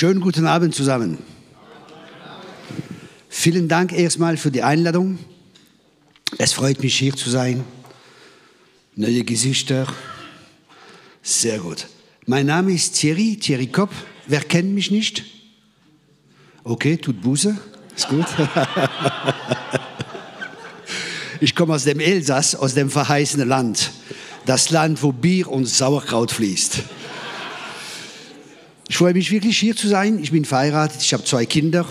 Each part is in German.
Schönen guten Abend zusammen. Vielen Dank erstmal für die Einladung. Es freut mich hier zu sein. Neue Gesichter. Sehr gut. Mein Name ist Thierry, Thierry Kopp. Wer kennt mich nicht? Okay, tut Buße. Ist gut. Ich komme aus dem Elsass, aus dem verheißenen Land. Das Land, wo Bier und Sauerkraut fließt. Ich freue mich wirklich hier zu sein. Ich bin verheiratet, ich habe zwei Kinder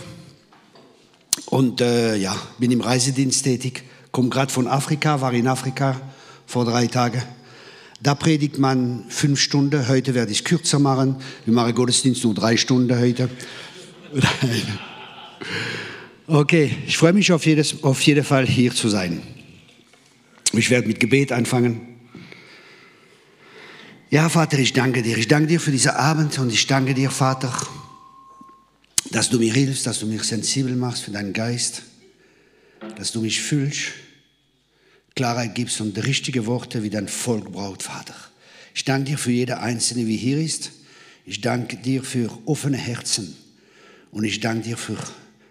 und äh, ja, bin im Reisedienst tätig. Komme gerade von Afrika, war in Afrika vor drei Tagen. Da predigt man fünf Stunden. Heute werde ich es kürzer machen. Wir machen Gottesdienst nur drei Stunden heute. Okay, ich freue mich auf, jedes, auf jeden Fall hier zu sein. Ich werde mit Gebet anfangen. Ja, Vater, ich danke dir. Ich danke dir für diesen Abend und ich danke dir, Vater, dass du mir hilfst, dass du mich sensibel machst für deinen Geist, dass du mich fühlst, Klarheit gibst und richtige Worte, wie dein Volk braucht, Vater. Ich danke dir für jede Einzelne, wie hier ist. Ich danke dir für offene Herzen und ich danke dir für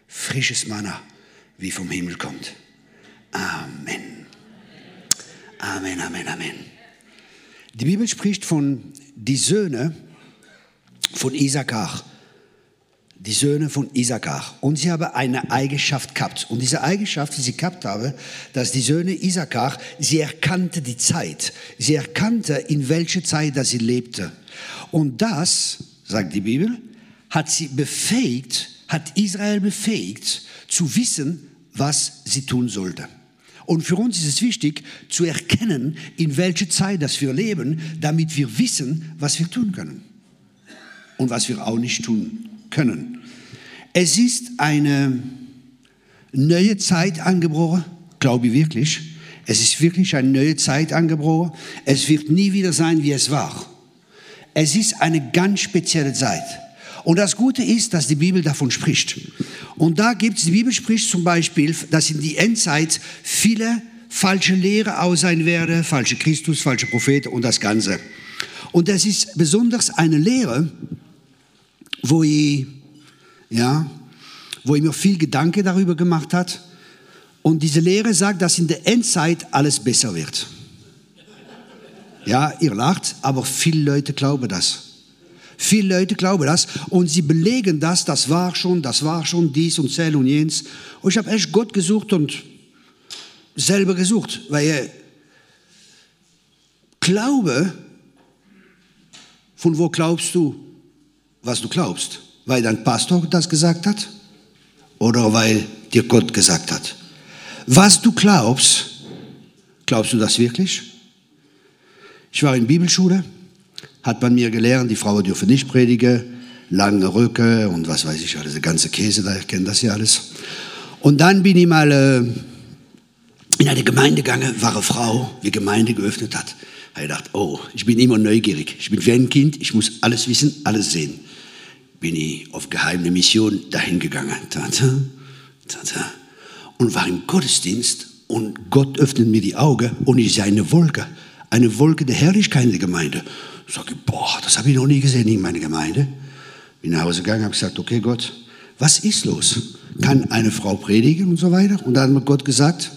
frisches Manna, wie vom Himmel kommt. Amen. Amen, Amen, Amen. Die Bibel spricht von die Söhne von Isakar. Die Söhne von Isakar. Und sie haben eine Eigenschaft gehabt. Und diese Eigenschaft, die sie gehabt haben, dass die Söhne Isakar, sie erkannte die Zeit. Sie erkannte, in welcher Zeit dass sie lebte. Und das, sagt die Bibel, hat sie befähigt, hat Israel befähigt, zu wissen, was sie tun sollte. Und für uns ist es wichtig zu erkennen, in welcher Zeit das wir leben, damit wir wissen, was wir tun können und was wir auch nicht tun können. Es ist eine neue Zeit angebrochen, glaube ich wirklich. Es ist wirklich eine neue Zeit angebrochen. Es wird nie wieder sein, wie es war. Es ist eine ganz spezielle Zeit. Und das Gute ist, dass die Bibel davon spricht. Und da gibt es, die Bibel spricht zum Beispiel, dass in die Endzeit viele falsche Lehre aus sein werde, falsche Christus, falsche Propheten und das Ganze. Und das ist besonders eine Lehre, wo ich, ja, wo ich mir viel Gedanke darüber gemacht hat. Und diese Lehre sagt, dass in der Endzeit alles besser wird. Ja, ihr lacht, aber viele Leute glauben das. Viele Leute glauben das und sie belegen das, das war schon, das war schon dies und sel und jenes. Und ich habe echt Gott gesucht und selber gesucht, weil Glaube, von wo glaubst du, was du glaubst? Weil dein Pastor das gesagt hat oder weil dir Gott gesagt hat? Was du glaubst, glaubst du das wirklich? Ich war in Bibelschule hat man mir gelernt, die Frauen dürfen nicht predigen, lange Röcke und was weiß ich, alles, der ganze Käse, da kennen das ja alles. Und dann bin ich mal äh, in eine Gemeinde gegangen, war eine Frau, die Gemeinde geöffnet hat. Da ich gedacht, oh, ich bin immer neugierig. Ich bin wie ein Kind, ich muss alles wissen, alles sehen. Bin ich auf geheime Mission dahin gegangen. Tata, tata. Und war im Gottesdienst und Gott öffnet mir die Augen und ich sehe eine Wolke. Eine Wolke der Herrlichkeit in der Gemeinde. Sag ich, boah, das habe ich noch nie gesehen in meiner Gemeinde. Bin nach Hause gegangen, habe gesagt, okay Gott, was ist los? Kann eine Frau predigen und so weiter? Und dann hat Gott gesagt,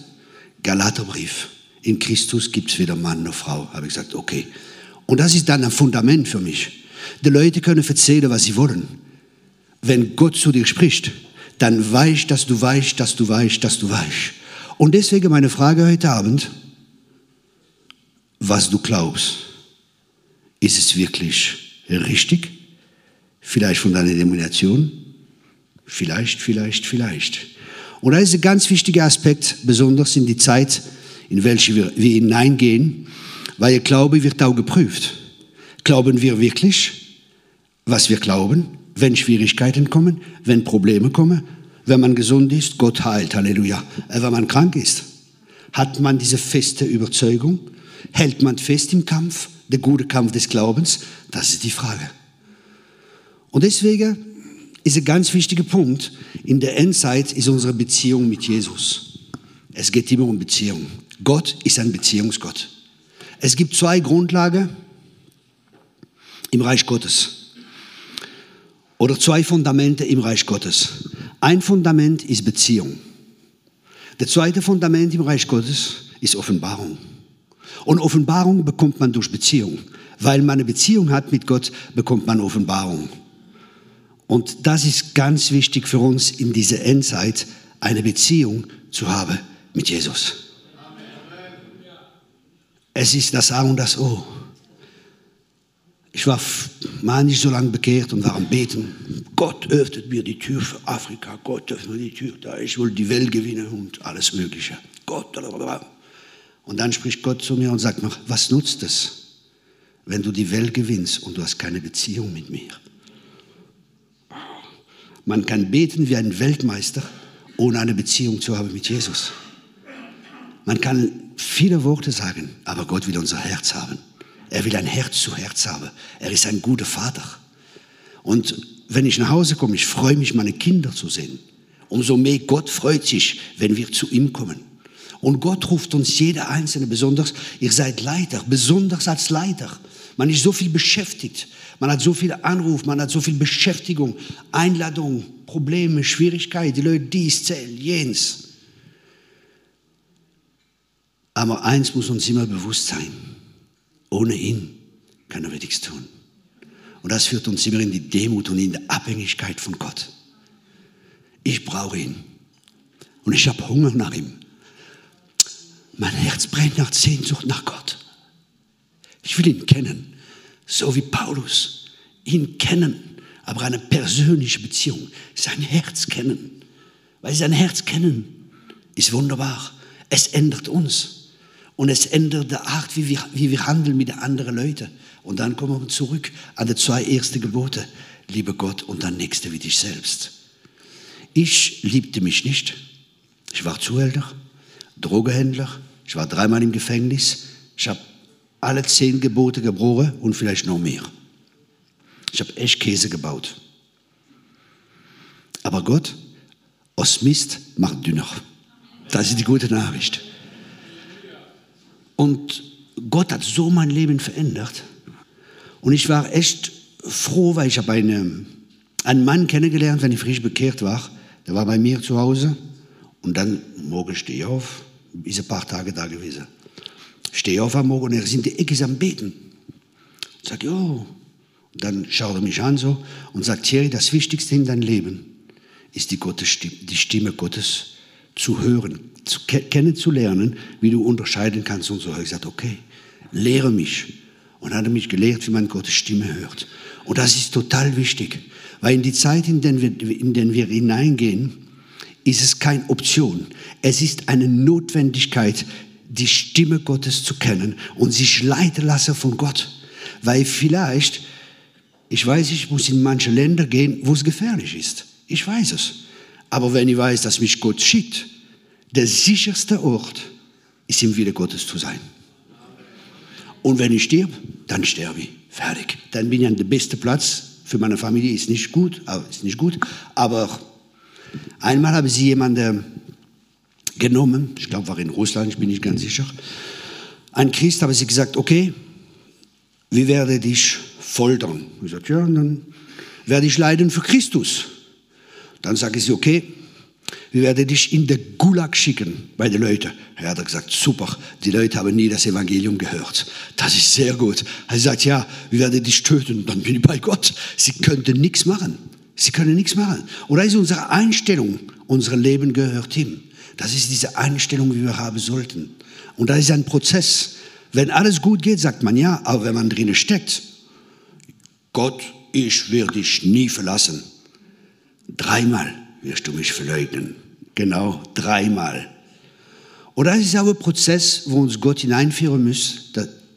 Galaterbrief, in Christus gibt es weder Mann noch Frau. Habe ich gesagt, okay. Und das ist dann ein Fundament für mich. Die Leute können erzählen, was sie wollen. Wenn Gott zu dir spricht, dann weißt, dass du weißt, dass du weißt, dass du weißt. Und deswegen meine Frage heute Abend, was du glaubst. Ist es wirklich richtig? Vielleicht von deiner Denomination? Vielleicht, vielleicht, vielleicht. Und da ist ein ganz wichtiger Aspekt, besonders in die Zeit, in welche wir, wir hineingehen, weil ihr Glaube wird auch geprüft. Glauben wir wirklich, was wir glauben, wenn Schwierigkeiten kommen, wenn Probleme kommen, wenn man gesund ist, Gott heilt, Halleluja. Äh, wenn man krank ist, hat man diese feste Überzeugung, hält man fest im Kampf, der gute Kampf des Glaubens? Das ist die Frage. Und deswegen ist ein ganz wichtiger Punkt in der Endzeit ist unsere Beziehung mit Jesus. Es geht immer um Beziehung. Gott ist ein Beziehungsgott. Es gibt zwei Grundlagen im Reich Gottes. oder zwei Fundamente im Reich Gottes. Ein Fundament ist Beziehung. Der zweite Fundament im Reich Gottes ist Offenbarung. Und Offenbarung bekommt man durch Beziehung. Weil man eine Beziehung hat mit Gott, bekommt man Offenbarung. Und das ist ganz wichtig für uns in dieser Endzeit, eine Beziehung zu haben mit Jesus. Es ist das A und das O. Ich war mal nicht so lange bekehrt und war am Beten. Gott öffnet mir die Tür für Afrika. Gott öffnet mir die Tür da. Ich will die Welt gewinnen und alles Mögliche. Gott. Und dann spricht Gott zu mir und sagt mir, was nutzt es, wenn du die Welt gewinnst und du hast keine Beziehung mit mir? Man kann beten wie ein Weltmeister, ohne eine Beziehung zu haben mit Jesus. Man kann viele Worte sagen, aber Gott will unser Herz haben. Er will ein Herz zu Herz haben. Er ist ein guter Vater. Und wenn ich nach Hause komme, ich freue mich, meine Kinder zu sehen. Umso mehr Gott freut sich, wenn wir zu ihm kommen. Und Gott ruft uns jeder Einzelne besonders, ihr seid Leiter, besonders als Leiter. Man ist so viel beschäftigt, man hat so viele Anrufe, man hat so viel Beschäftigung, Einladungen, Probleme, Schwierigkeiten, die Leute dies, zählen, jens. Aber eins muss uns immer bewusst sein, ohne ihn können wir nichts tun. Und das führt uns immer in die Demut und in die Abhängigkeit von Gott. Ich brauche ihn. Und ich habe Hunger nach ihm. Mein Herz brennt nach Sehnsucht nach Gott. Ich will ihn kennen, so wie Paulus. Ihn kennen, aber eine persönliche Beziehung. Sein Herz kennen. Weil sein Herz kennen ist wunderbar. Es ändert uns. Und es ändert die Art, wie wir, wie wir handeln mit anderen Leuten. Und dann kommen wir zurück an die zwei ersten Gebote. Liebe Gott und dann Nächste wie dich selbst. Ich liebte mich nicht. Ich war Zuhälter, Drogehändler. Ich war dreimal im Gefängnis. Ich habe alle zehn Gebote gebrochen und vielleicht noch mehr. Ich habe echt Käse gebaut. Aber Gott, aus Mist macht dünner. Das ist die gute Nachricht. Und Gott hat so mein Leben verändert. Und ich war echt froh, weil ich habe eine, einen Mann kennengelernt, wenn ich frisch bekehrt war. Der war bei mir zu Hause. Und dann morgen stehe ich auf, ist ein paar Tage da gewesen. Stehe auf am Morgen und er in die Ecke am Beten. Sage, jo. Dann schaut er mich an so und sagt, Thierry, das Wichtigste in deinem Leben ist die, Gottes Stimme, die Stimme Gottes zu hören, zu, kennenzulernen, wie du unterscheiden kannst und so. Ich gesagt, okay, lehre mich. Und hat er mich gelehrt, wie man Gottes Stimme hört. Und das ist total wichtig, weil in die Zeit, in der wir, wir hineingehen, ist es keine Option. Es ist eine Notwendigkeit, die Stimme Gottes zu kennen und sich leiten lassen von Gott. Weil vielleicht, ich weiß, ich muss in manche Länder gehen, wo es gefährlich ist. Ich weiß es. Aber wenn ich weiß, dass mich Gott schickt, der sicherste Ort ist im Wille Gottes zu sein. Und wenn ich stirb, dann sterbe ich. Fertig. Dann bin ich an der beste Platz für meine Familie. Ist nicht gut, aber ist nicht gut. Aber einmal habe sie jemanden genommen, ich glaube, war in Russland, ich bin nicht ganz sicher. Ein Christ habe sie gesagt, okay, wie werde dich foltern? Ich sagte, ja, dann werde ich leiden für Christus. Dann sage ich, okay, wir werden dich in den Gulag schicken bei den Leuten. Er hat gesagt, super, die Leute haben nie das Evangelium gehört. Das ist sehr gut. Er sagt, ja, wir werden dich töten. Dann bin ich bei Gott. Sie könnten nichts machen. Sie können nichts machen. Und da ist unsere Einstellung, unser Leben gehört ihm. Das ist diese Einstellung, die wir haben sollten. Und da ist ein Prozess. Wenn alles gut geht, sagt man ja, aber wenn man drinnen steckt, Gott, ich werde dich nie verlassen. Dreimal wirst du mich verleugnen. Genau, dreimal. Und das ist auch ein Prozess, wo uns Gott hineinführen muss,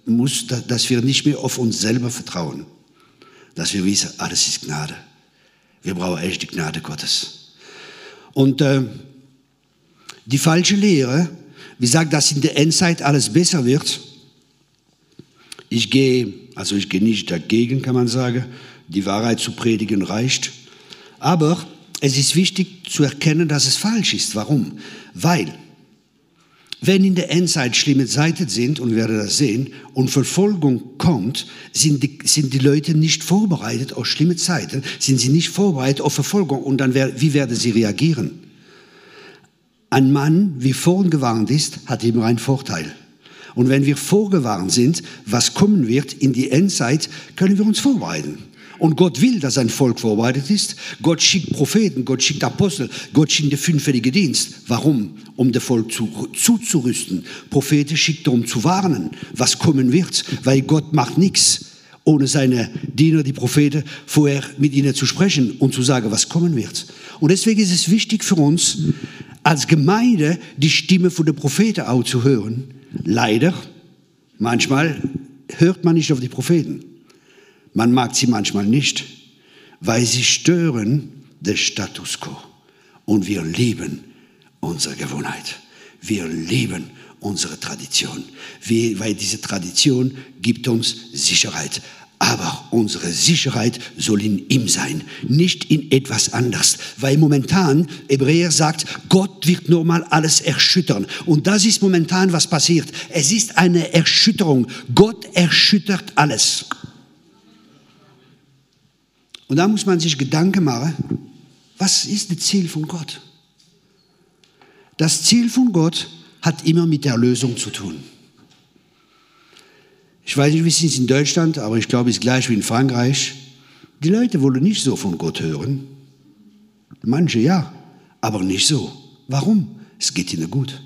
muss, dass wir nicht mehr auf uns selber vertrauen. Dass wir wissen, alles ist Gnade. Wir brauchen echt die Gnade Gottes. Und äh, die falsche Lehre, wie sagt, dass in der Endzeit alles besser wird. Ich gehe, also ich gehe nicht dagegen, kann man sagen. Die Wahrheit zu predigen reicht. Aber es ist wichtig zu erkennen, dass es falsch ist. Warum? Weil wenn in der Endzeit schlimme Zeiten sind, und wir werden das sehen, und Verfolgung kommt, sind die, sind die Leute nicht vorbereitet auf schlimme Zeiten, sind sie nicht vorbereitet auf Verfolgung, und dann, wie werden sie reagieren? Ein Mann, wie vorhin gewarnt ist, hat immer einen Vorteil. Und wenn wir vorgewarnt sind, was kommen wird in die Endzeit, können wir uns vorbereiten. Und Gott will, dass sein Volk vorbereitet ist. Gott schickt Propheten, Gott schickt Apostel, Gott schickt den fünffälligen Dienst. Warum? Um das Volk zu, zuzurüsten. Propheten schickt um zu warnen, was kommen wird. Weil Gott macht nichts, ohne seine Diener, die Propheten, vorher mit ihnen zu sprechen und zu sagen, was kommen wird. Und deswegen ist es wichtig für uns, als Gemeinde die Stimme von der Propheten auch zu hören. Leider, manchmal hört man nicht auf die Propheten. Man mag sie manchmal nicht, weil sie stören den Status quo. Und wir lieben unsere Gewohnheit. Wir lieben unsere Tradition, weil diese Tradition gibt uns Sicherheit. Aber unsere Sicherheit soll in ihm sein, nicht in etwas anderes. Weil momentan, Hebräer sagt, Gott wird nur mal alles erschüttern. Und das ist momentan, was passiert. Es ist eine Erschütterung. Gott erschüttert alles. Und da muss man sich Gedanken machen, was ist das Ziel von Gott? Das Ziel von Gott hat immer mit der Erlösung zu tun. Ich weiß nicht, wie es in Deutschland, aber ich glaube, es ist gleich wie in Frankreich. Die Leute wollen nicht so von Gott hören. Manche ja, aber nicht so. Warum? Es geht ihnen gut.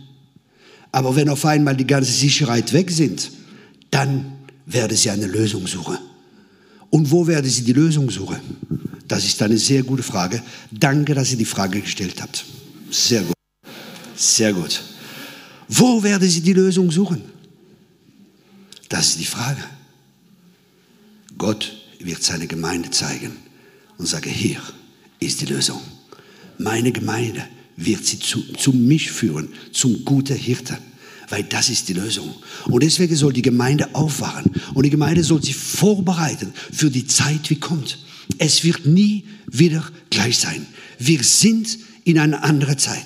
Aber wenn auf einmal die ganze Sicherheit weg sind, dann werden sie eine Lösung suchen. Und wo werden Sie die Lösung suchen? Das ist eine sehr gute Frage. Danke, dass ihr die Frage gestellt habt. Sehr gut. Sehr gut. Wo werden Sie die Lösung suchen? Das ist die Frage. Gott wird seine Gemeinde zeigen und sage, hier ist die Lösung. Meine Gemeinde wird sie zu, zu mich führen, zum guten Hirten weil das ist die Lösung. Und deswegen soll die Gemeinde aufwachen und die Gemeinde soll sich vorbereiten für die Zeit, wie kommt. Es wird nie wieder gleich sein. Wir sind in einer anderen Zeit.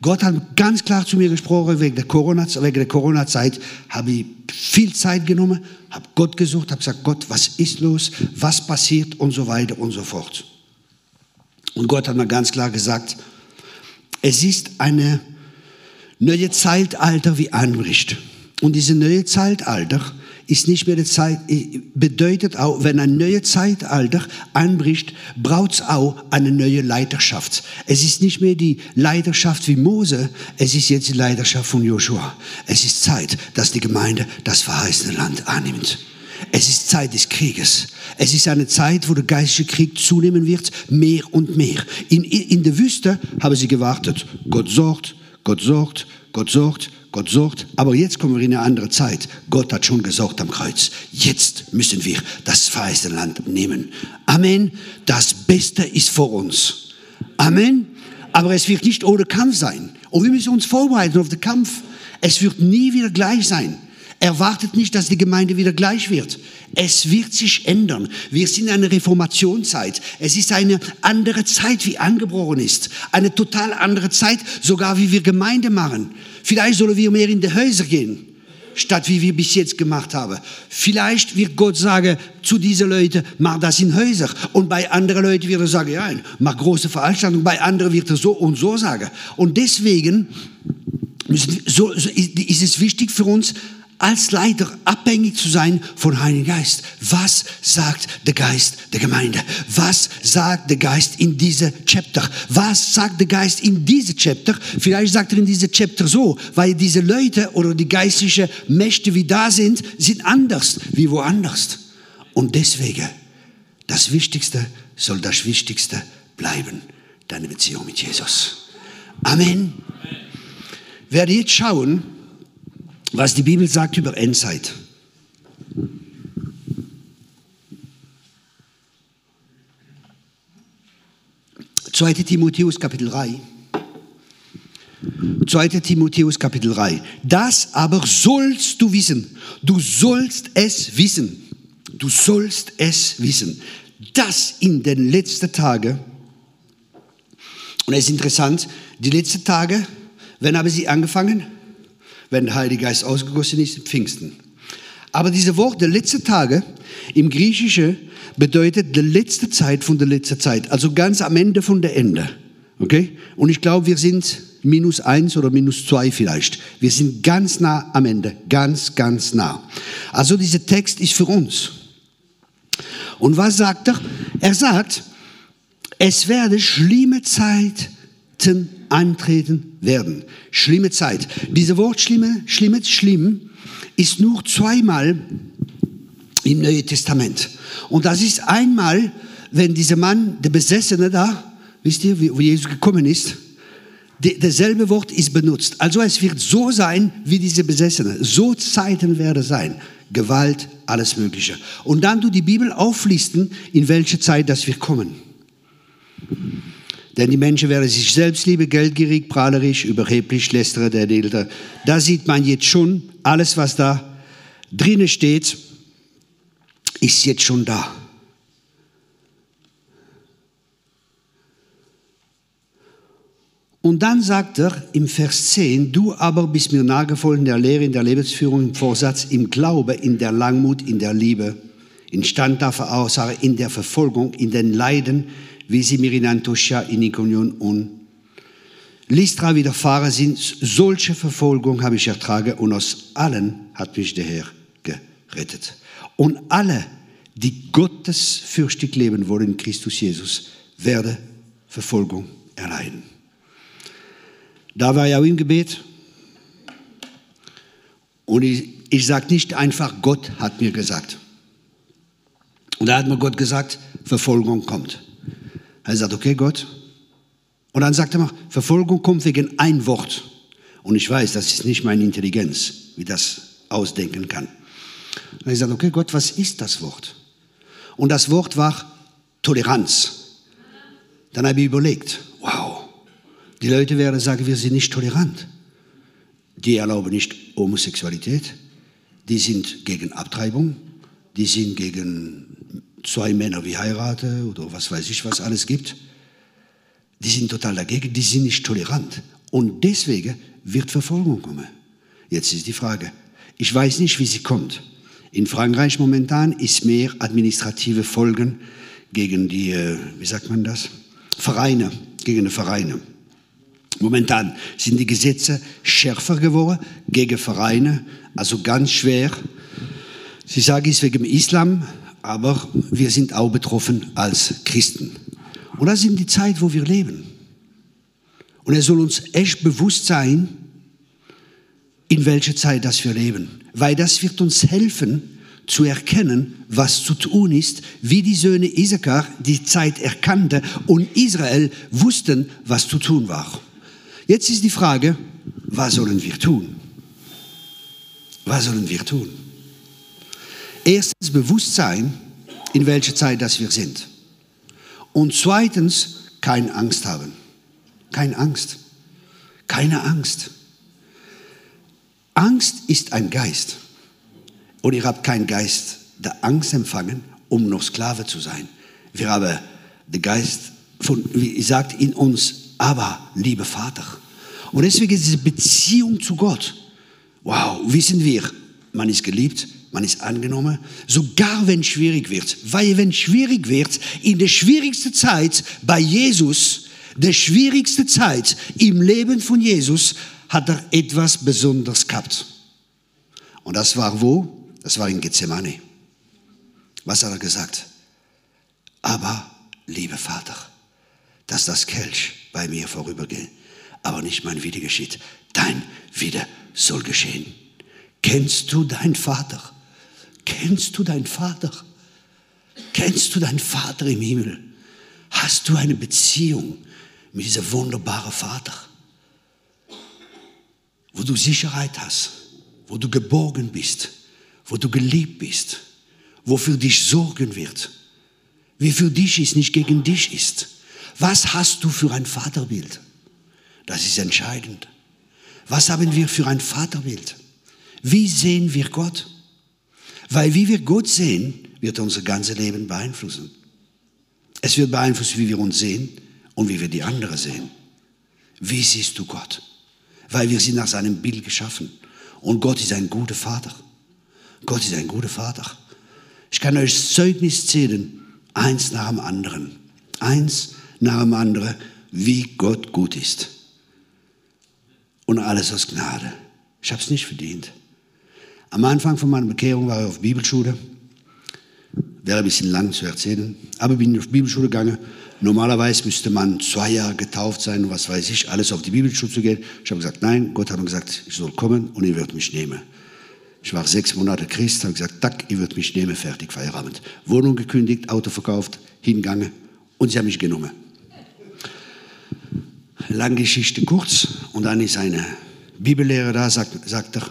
Gott hat ganz klar zu mir gesprochen, wegen der Corona-Zeit Corona habe ich viel Zeit genommen, habe Gott gesucht, habe gesagt, Gott, was ist los, was passiert und so weiter und so fort. Und Gott hat mir ganz klar gesagt, es ist eine neue Zeitalter wie anbricht. Und diese neue Zeitalter ist nicht mehr die Zeit, bedeutet auch, wenn ein neues Zeitalter anbricht, braucht es auch eine neue Leiterschaft. Es ist nicht mehr die Leiterschaft wie Mose, es ist jetzt die Leiterschaft von Joshua. Es ist Zeit, dass die Gemeinde das verheißene Land annimmt. Es ist Zeit des Krieges. Es ist eine Zeit, wo der geistliche Krieg zunehmen wird, mehr und mehr. In, in der Wüste haben sie gewartet. Gott sorgt, Gott sorgt, Gott sorgt, Gott sorgt. Aber jetzt kommen wir in eine andere Zeit. Gott hat schon gesorgt am Kreuz. Jetzt müssen wir das verheißene Land nehmen. Amen. Das Beste ist vor uns. Amen. Aber es wird nicht ohne Kampf sein. Und wir müssen uns vorbereiten auf den Kampf. Es wird nie wieder gleich sein. Erwartet nicht, dass die Gemeinde wieder gleich wird. Es wird sich ändern. Wir sind in einer Reformationszeit. Es ist eine andere Zeit, wie angebrochen ist. Eine total andere Zeit, sogar wie wir Gemeinde machen. Vielleicht sollen wir mehr in die Häuser gehen, statt wie wir bis jetzt gemacht haben. Vielleicht wird Gott sagen zu diesen Leuten, mach das in Häuser. Und bei anderen Leuten wird er sagen, ja, mach große Veranstaltungen. Bei anderen wird er so und so sagen. Und deswegen ist es wichtig für uns, als Leiter abhängig zu sein von Heiligen Geist. Was sagt der Geist der Gemeinde? Was sagt der Geist in diese Chapter? Was sagt der Geist in diese Chapter? Vielleicht sagt er in diese Chapter so, weil diese Leute oder die geistlichen Mächte, wie da sind, sind anders wie woanders. Und deswegen, das Wichtigste soll das Wichtigste bleiben, deine Beziehung mit Jesus. Amen. Amen. Werde jetzt schauen, was die Bibel sagt über Endzeit. Zweite Timotheus Kapitel 3. 2. Timotheus Kapitel 3. Das aber sollst du wissen. Du sollst es wissen. Du sollst es wissen. Dass in den letzten Tagen, und es ist interessant, die letzten Tage, wann haben sie angefangen? Wenn der Heilige Geist ausgegossen ist, Pfingsten. Aber diese Worte, letzte Tage, im Griechischen bedeutet die letzte Zeit von der letzten Zeit, also ganz am Ende von der Ende. Okay? Und ich glaube, wir sind minus eins oder minus zwei vielleicht. Wir sind ganz nah am Ende, ganz, ganz nah. Also dieser Text ist für uns. Und was sagt er? Er sagt, es werde schlimme Zeiten eintreten werden. Schlimme Zeit. Dieses Wort schlimme, schlimme, schlimm ist nur zweimal im Neuen Testament. Und das ist einmal, wenn dieser Mann, der Besessene da, wisst ihr, wo Jesus gekommen ist, derselbe Wort ist benutzt. Also es wird so sein wie diese Besessene. So Zeiten werden sein. Gewalt, alles Mögliche. Und dann du die Bibel auflisten, in welche Zeit das wir kommen. Denn die Menschen werden sich selbst liebe, geldgierig, prahlerisch, überheblich, lästere der Delta. Da sieht man jetzt schon, alles was da drinnen steht, ist jetzt schon da. Und dann sagt er im Vers 10, du aber bist mir nahegefolgt in der Lehre, in der Lebensführung, im Vorsatz, im Glaube, in der Langmut, in der Liebe, in standhafter Aussage, in der Verfolgung, in den Leiden, wie sie mir in Antiochia, in Ikonion und Lystra widerfahren sind. Solche Verfolgung habe ich ertragen und aus allen hat mich der Herr gerettet. Und alle, die gottesfürchtig leben wollen in Christus Jesus, werden Verfolgung erleiden. Da war auch im Gebet. Und ich, ich sage nicht einfach, Gott hat mir gesagt. Und da hat mir Gott gesagt, Verfolgung kommt. Er sagt, okay, Gott. Und dann sagt er mal, Verfolgung kommt wegen ein Wort. Und ich weiß, das ist nicht meine Intelligenz, wie das ausdenken kann. Und ich sage, okay, Gott, was ist das Wort? Und das Wort war Toleranz. Dann habe ich überlegt, wow, die Leute werden sagen, wir sind nicht tolerant. Die erlauben nicht Homosexualität, die sind gegen Abtreibung, die sind gegen zwei Männer wie heirate oder was weiß ich, was alles gibt, die sind total dagegen, die sind nicht tolerant. Und deswegen wird Verfolgung kommen. Jetzt ist die Frage, ich weiß nicht, wie sie kommt. In Frankreich momentan ist mehr administrative Folgen gegen die, äh, wie sagt man das, Vereine, gegen die Vereine. Momentan sind die Gesetze schärfer geworden gegen Vereine, also ganz schwer. Sie sagen es wegen dem Islam, aber wir sind auch betroffen als Christen. Und das ist die Zeit, wo wir leben. Und es soll uns echt bewusst sein, in welcher Zeit das wir leben. Weil das wird uns helfen, zu erkennen, was zu tun ist, wie die Söhne Isakar die Zeit erkannte und Israel wussten, was zu tun war. Jetzt ist die Frage, was sollen wir tun? Was sollen wir tun? Erstens Bewusstsein, in welcher Zeit das wir sind. Und zweitens keine Angst haben. Keine Angst. Keine Angst. Angst ist ein Geist. Und ihr habt keinen Geist der Angst empfangen, um noch Sklave zu sein. Wir haben den Geist von, wie sagt, in uns, aber liebe Vater. Und deswegen diese Beziehung zu Gott. Wow, wissen wir, man ist geliebt, man ist angenommen, sogar wenn schwierig wird. Weil wenn schwierig wird, in der schwierigsten Zeit bei Jesus, der schwierigste Zeit im Leben von Jesus, hat er etwas Besonderes gehabt. Und das war wo? Das war in Gethsemane. Was hat er gesagt? Aber, liebe Vater, dass das Kelch bei mir vorübergeht, aber nicht mein Wille geschieht. Dein Wille soll geschehen. Kennst du deinen Vater? Kennst du deinen Vater? Kennst du deinen Vater im Himmel? Hast du eine Beziehung mit diesem wunderbaren Vater? Wo du Sicherheit hast, wo du geborgen bist, wo du geliebt bist, wo für dich sorgen wird, wie für dich ist, nicht gegen dich ist. Was hast du für ein Vaterbild? Das ist entscheidend. Was haben wir für ein Vaterbild? Wie sehen wir Gott? Weil wie wir Gott sehen, wird unser ganzes Leben beeinflussen. Es wird beeinflussen, wie wir uns sehen und wie wir die anderen sehen. Wie siehst du Gott? Weil wir sind nach seinem Bild geschaffen. Und Gott ist ein guter Vater. Gott ist ein guter Vater. Ich kann euch Zeugnis zählen, eins nach dem anderen. Eins nach dem anderen, wie Gott gut ist. Und alles aus Gnade. Ich habe es nicht verdient. Am Anfang von meiner Bekehrung war ich auf Bibelschule. Wäre ein bisschen lang zu erzählen. Aber bin auf Bibelschule gegangen. Normalerweise müsste man zwei Jahre getauft sein, was weiß ich, alles auf die Bibelschule zu gehen. Ich habe gesagt, nein, Gott hat mir gesagt, ich soll kommen und ihr wird mich nehmen. Ich war sechs Monate Christ, habe gesagt, tack, ihr wird mich nehmen, fertig, Feierabend. Wohnung gekündigt, Auto verkauft, hingegangen und sie haben mich genommen. Lange Geschichte kurz und dann ist eine Bibellehrer da, sagt, sagt er,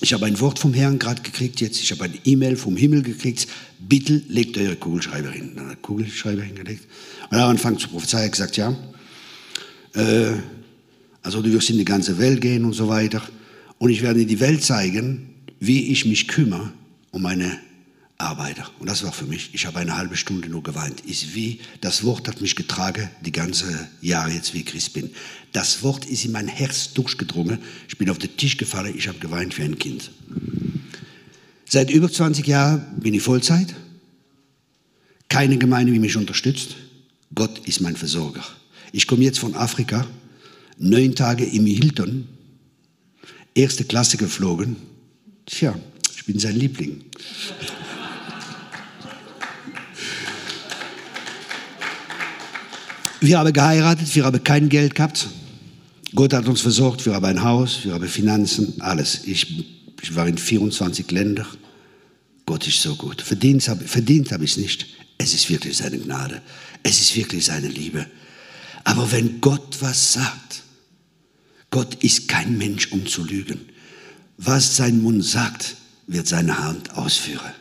ich habe ein Wort vom Herrn gerade gekriegt jetzt, ich habe eine E-Mail vom Himmel gekriegt, bitte legt eure Kugelschreiber hin. Dann hat Kugelschreiber hingelegt. Und er hat angefangen zu prophezeien, er gesagt, ja, äh, also du wirst in die ganze Welt gehen und so weiter. Und ich werde in die Welt zeigen, wie ich mich kümmere um meine Arbeiter. Und das war für mich, ich habe eine halbe Stunde nur geweint. Ist wie, das Wort hat mich getragen, die ganze Jahre jetzt, wie ich Christ bin. Das Wort ist in mein Herz durchgedrungen. Ich bin auf den Tisch gefallen, ich habe geweint wie ein Kind. Seit über 20 Jahren bin ich Vollzeit. Keine Gemeinde, die mich unterstützt. Gott ist mein Versorger. Ich komme jetzt von Afrika, neun Tage im Hilton, erste Klasse geflogen. Tja, ich bin sein Liebling. Wir haben geheiratet, wir haben kein Geld gehabt. Gott hat uns versorgt, wir haben ein Haus, wir haben Finanzen, alles. Ich, ich war in 24 Ländern. Gott ist so gut. Verdient habe hab ich es nicht. Es ist wirklich seine Gnade. Es ist wirklich seine Liebe. Aber wenn Gott was sagt, Gott ist kein Mensch, um zu lügen. Was sein Mund sagt, wird seine Hand ausführen.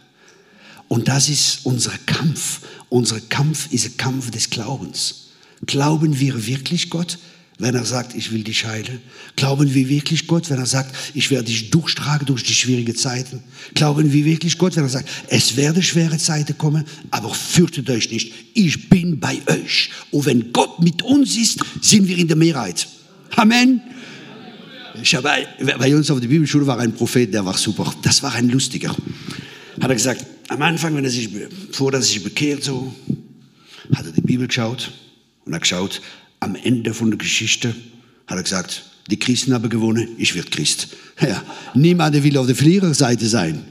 Und das ist unser Kampf. Unser Kampf ist ein Kampf des Glaubens. Glauben wir wirklich Gott, wenn er sagt, ich will dich heilen? Glauben wir wirklich Gott, wenn er sagt, ich werde dich durchtragen durch die schwierigen Zeiten? Glauben wir wirklich Gott, wenn er sagt, es werden schwere Zeiten kommen, aber fürchtet euch nicht, ich bin bei euch. Und wenn Gott mit uns ist, sind wir in der Mehrheit. Amen. Ich habe, bei uns auf der Bibelschule war ein Prophet, der war super. Das war ein lustiger. Hat er gesagt, am Anfang, wenn er sich, vor er sich bekehrt, so, hat er die Bibel geschaut und er geschaut, am Ende von der Geschichte hat er gesagt, die Christen haben gewonnen, ich werde Christ. Ja, niemand will auf der Verliererseite sein.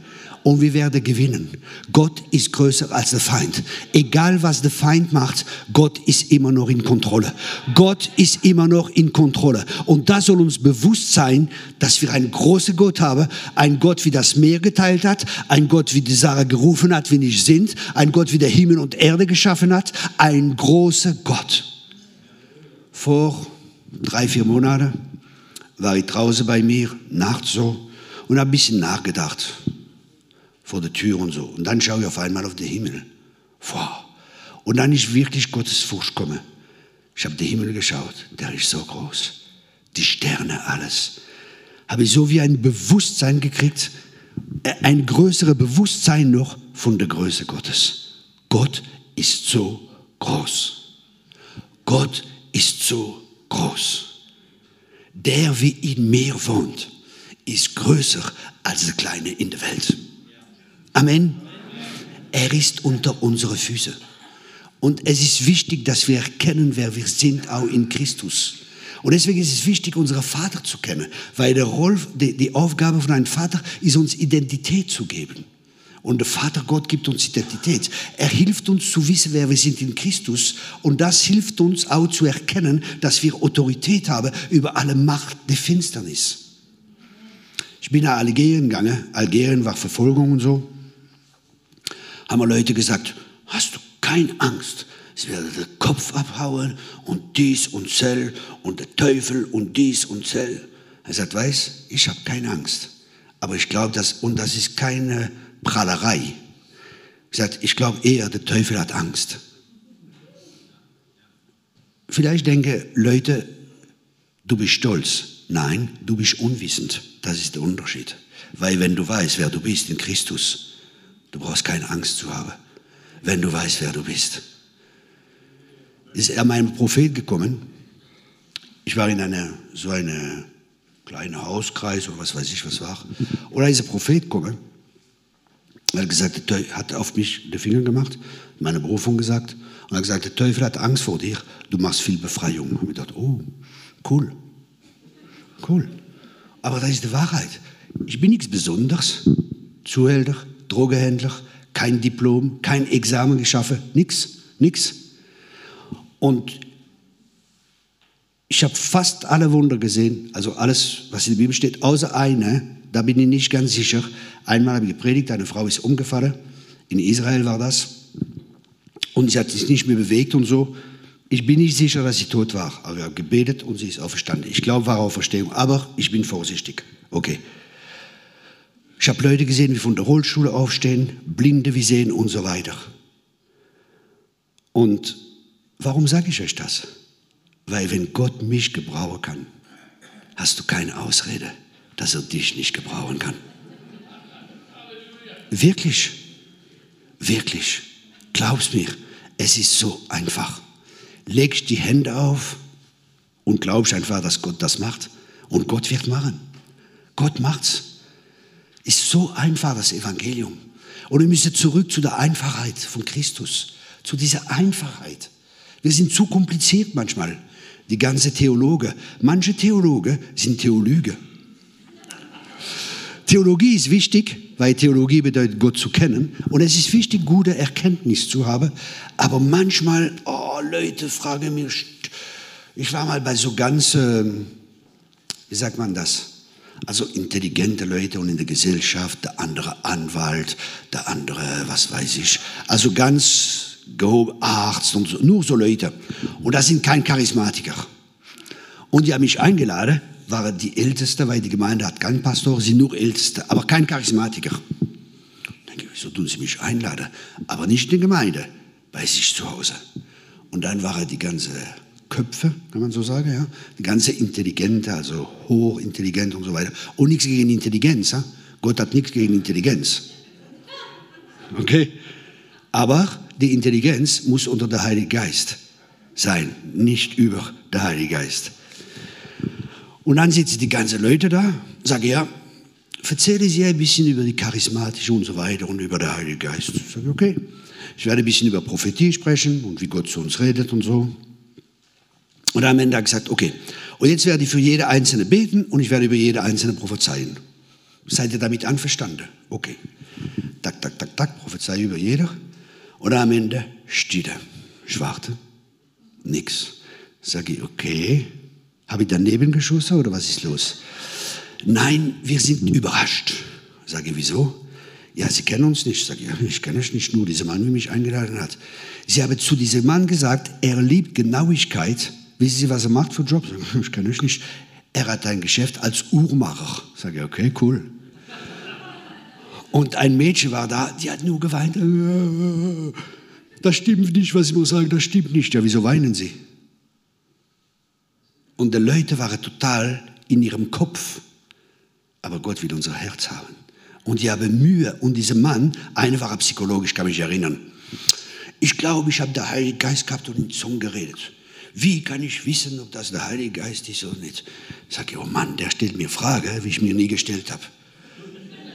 Und wir werden gewinnen. Gott ist größer als der Feind. Egal was der Feind macht, Gott ist immer noch in Kontrolle. Gott ist immer noch in Kontrolle. Und das soll uns bewusst sein, dass wir einen großen Gott haben. Ein Gott, wie das Meer geteilt hat. Ein Gott, wie die Sarah gerufen hat, wie nicht sind. Ein Gott, wie der Himmel und Erde geschaffen hat. Ein großer Gott vor drei, vier Monaten war ich draußen bei mir, nachts so, und habe ein bisschen nachgedacht vor der Tür und so. Und dann schaue ich auf einmal auf den Himmel. Wow. Und dann ist wirklich Gottes Furcht gekommen. Ich habe den Himmel geschaut, der ist so groß. Die Sterne, alles. Habe ich so wie ein Bewusstsein gekriegt, äh, ein größeres Bewusstsein noch von der Größe Gottes. Gott ist so groß. Gott ist so groß. Der, wie in mir wohnt, ist größer als der Kleine in der Welt. Amen. Er ist unter unsere Füße. Und es ist wichtig, dass wir erkennen, wer wir sind, auch in Christus. Und deswegen ist es wichtig, unseren Vater zu kennen, weil der Roll, die, die Aufgabe von einem Vater ist, uns Identität zu geben. Und der Vater Gott gibt uns Identität. Er hilft uns zu wissen, wer wir sind in Christus. Und das hilft uns auch zu erkennen, dass wir Autorität haben über alle Macht der Finsternis. Ich bin nach Algerien gegangen. Algerien war Verfolgung und so. Haben Leute gesagt, hast du keine Angst? Es werde der Kopf abhauen und dies und Zell und der Teufel und dies und Zell. Er sagt, weiß, ich habe keine Angst. Aber ich glaube, dass, und das ist keine Prahlerei. Ich sage, ich glaube eher, der Teufel hat Angst. Vielleicht denke Leute, du bist stolz. Nein, du bist unwissend. Das ist der Unterschied. Weil wenn du weißt, wer du bist in Christus, du brauchst keine Angst zu haben. Wenn du weißt, wer du bist. Ist er mein Prophet gekommen. Ich war in einer, so einer kleiner Hauskreis oder was weiß ich was war. Ist ein Prophet gekommen. Er hat gesagt, der Teufel hat auf mich den Finger gemacht, meine Berufung gesagt. Und er hat gesagt, der Teufel hat Angst vor dir, du machst viel Befreiung. Und ich dachte, oh, cool, cool. Aber das ist die Wahrheit. Ich bin nichts Besonderes. Zuhälter, Drogehändler, kein Diplom, kein Examen geschaffen, nichts, nichts. Und ich habe fast alle Wunder gesehen, also alles, was in der Bibel steht, außer eine, da bin ich nicht ganz sicher. Einmal habe ich gepredigt, eine Frau ist umgefallen, in Israel war das, und sie hat sich nicht mehr bewegt und so. Ich bin nicht sicher, dass sie tot war, aber wir haben gebetet und sie ist auferstanden. Ich glaube, war Auferstehung, aber ich bin vorsichtig. Okay. Ich habe Leute gesehen, die von der Rollstuhl aufstehen, Blinde wie sehen und so weiter. Und warum sage ich euch das? Weil wenn Gott mich gebrauchen kann, hast du keine Ausrede, dass er dich nicht gebrauchen kann. Wirklich, wirklich, glaub's mir, es ist so einfach. Legst die Hände auf und glaubst einfach, dass Gott das macht. Und Gott wird machen. Gott macht's. Ist so einfach das Evangelium. Und wir müssen zurück zu der Einfachheit von Christus, zu dieser Einfachheit. Wir sind zu kompliziert manchmal die ganze Theologe. Manche Theologe sind Theolüge. Theologie ist wichtig, weil Theologie bedeutet, Gott zu kennen. Und es ist wichtig, gute Erkenntnis zu haben. Aber manchmal, oh, Leute fragen mich, ich war mal bei so ganz, ähm, wie sagt man das? Also intelligente Leute und in der Gesellschaft, der andere Anwalt, der andere, was weiß ich. Also ganz Arzt und so, nur so Leute. Und das sind kein Charismatiker. Und die haben mich eingeladen, waren die Älteste, weil die Gemeinde hat keinen Pastor, sind nur Älteste, aber kein Charismatiker. Denke wieso tun sie mich einladen? Aber nicht in die Gemeinde, bei sich zu Hause. Und dann waren die ganze Köpfe, kann man so sagen, ja, die ganze Intelligente, also hochintelligent und so weiter. Und nichts gegen Intelligenz. Ja? Gott hat nichts gegen Intelligenz. Okay? Aber die Intelligenz muss unter der Heilige Geist sein, nicht über der Heilige Geist. Und dann sitzen die ganzen Leute da, sagen, ja, erzähle Sie ein bisschen über die charismatische und so weiter und über den Heiligen Geist. Ich sage, okay, ich werde ein bisschen über Prophetie sprechen und wie Gott zu uns redet und so. Und am Ende hat er gesagt, okay, und jetzt werde ich für jede Einzelne beten und ich werde über jede Einzelne prophezeien. Seid ihr damit einverstanden? Okay. Tak, tak, tak, tak, prophezei über jeder. Und am Ende steht er. Ich warte. Nix. Sage ich, okay. Habe ich daneben geschossen oder was ist los? Nein, wir sind überrascht. Sage ich, wieso? Ja, Sie kennen uns nicht. Sage ich, ich kenne euch nicht nur, dieser Mann, wie mich eingeladen hat. Sie haben zu diesem Mann gesagt, er liebt Genauigkeit. Wissen Sie, was er macht für Jobs? Ich kenne euch nicht. Er hat ein Geschäft als Uhrmacher. Sage ich, okay, cool. Und ein Mädchen war da, die hat nur geweint. Das stimmt nicht, was ich muss sagen, das stimmt nicht. Ja, wieso weinen Sie? Und die Leute waren total in ihrem Kopf. Aber Gott will unser Herz haben. Und die haben Mühe. Und dieser Mann, einer war psychologisch, kann mich erinnern. Ich glaube, ich habe den Heiligen Geist gehabt und in Zungen geredet. Wie kann ich wissen, ob das der Heilige Geist ist oder nicht? Ich sage, oh Mann, der stellt mir Fragen, wie ich mir nie gestellt habe.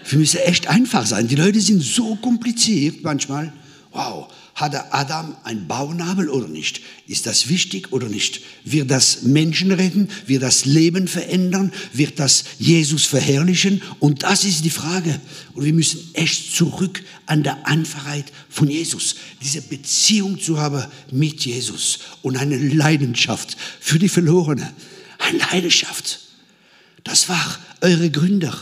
Für mich ist es echt einfach sein. Die Leute sind so kompliziert manchmal. Wow, hat der Adam einen Bauchnabel oder nicht? Ist das wichtig oder nicht? Wird das Menschen retten? Wird das Leben verändern? Wird das Jesus verherrlichen? Und das ist die Frage. Und wir müssen echt zurück an der Einfachheit von Jesus. Diese Beziehung zu haben mit Jesus und eine Leidenschaft für die Verlorenen. Eine Leidenschaft. Das war eure Gründer.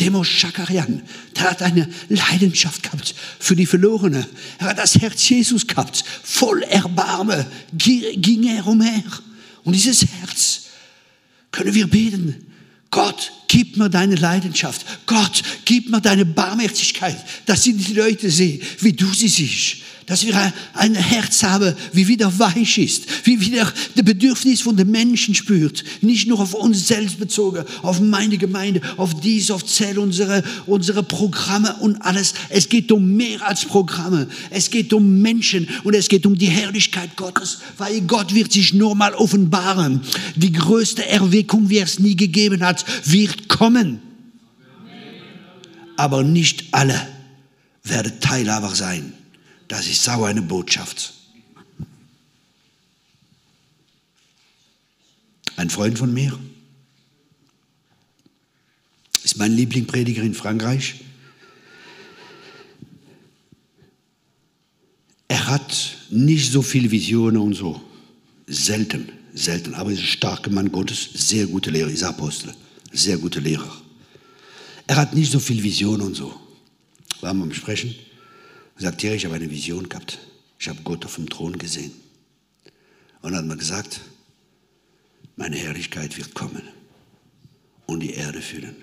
Demos Schakarian, der hat eine Leidenschaft gehabt für die Verlorenen. Er hat das Herz Jesus gehabt. Voll Erbarme ging er umher. Und dieses Herz können wir beten. Gott, gib mir deine Leidenschaft. Gott, gib mir deine Barmherzigkeit, dass ich die Leute sehe, wie du sie siehst. Dass wir ein Herz haben, wie wieder weich ist, wie wieder das Bedürfnis von den Menschen spürt. Nicht nur auf uns selbst bezogen, auf meine Gemeinde, auf dies, auf Zell, unsere, unsere Programme und alles. Es geht um mehr als Programme. Es geht um Menschen und es geht um die Herrlichkeit Gottes, weil Gott wird sich nur mal offenbaren. Die größte Erweckung, wie es nie gegeben hat, wird kommen. Aber nicht alle werden Teilhaber sein. Das ist sauer eine Botschaft. Ein Freund von mir ist mein Lieblingsprediger in Frankreich. Er hat nicht so viele Visionen und so. Selten, selten. Aber er ist ein starker Mann Gottes, sehr gute Lehrer, ist Apostel, sehr gute Lehrer. Er hat nicht so viel Visionen und so. Waren wir am Sprechen? Er sagt, ja, ich habe eine Vision gehabt. Ich habe Gott auf dem Thron gesehen. Und dann hat man gesagt, meine Herrlichkeit wird kommen und die Erde füllen.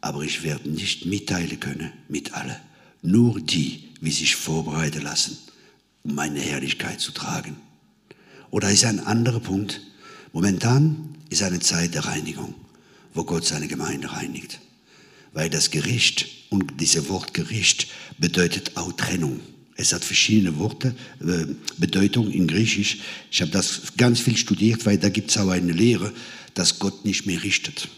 Aber ich werde nicht mitteilen können mit allen. Nur die, wie sich vorbereiten lassen, um meine Herrlichkeit zu tragen. Oder ist ein anderer Punkt. Momentan ist eine Zeit der Reinigung, wo Gott seine Gemeinde reinigt. Weil das Gericht und dieses Wort Gericht bedeutet auch Trennung. Es hat verschiedene Worte, äh, Bedeutung in Griechisch. Ich habe das ganz viel studiert, weil da gibt es auch eine Lehre, dass Gott nicht mehr richtet.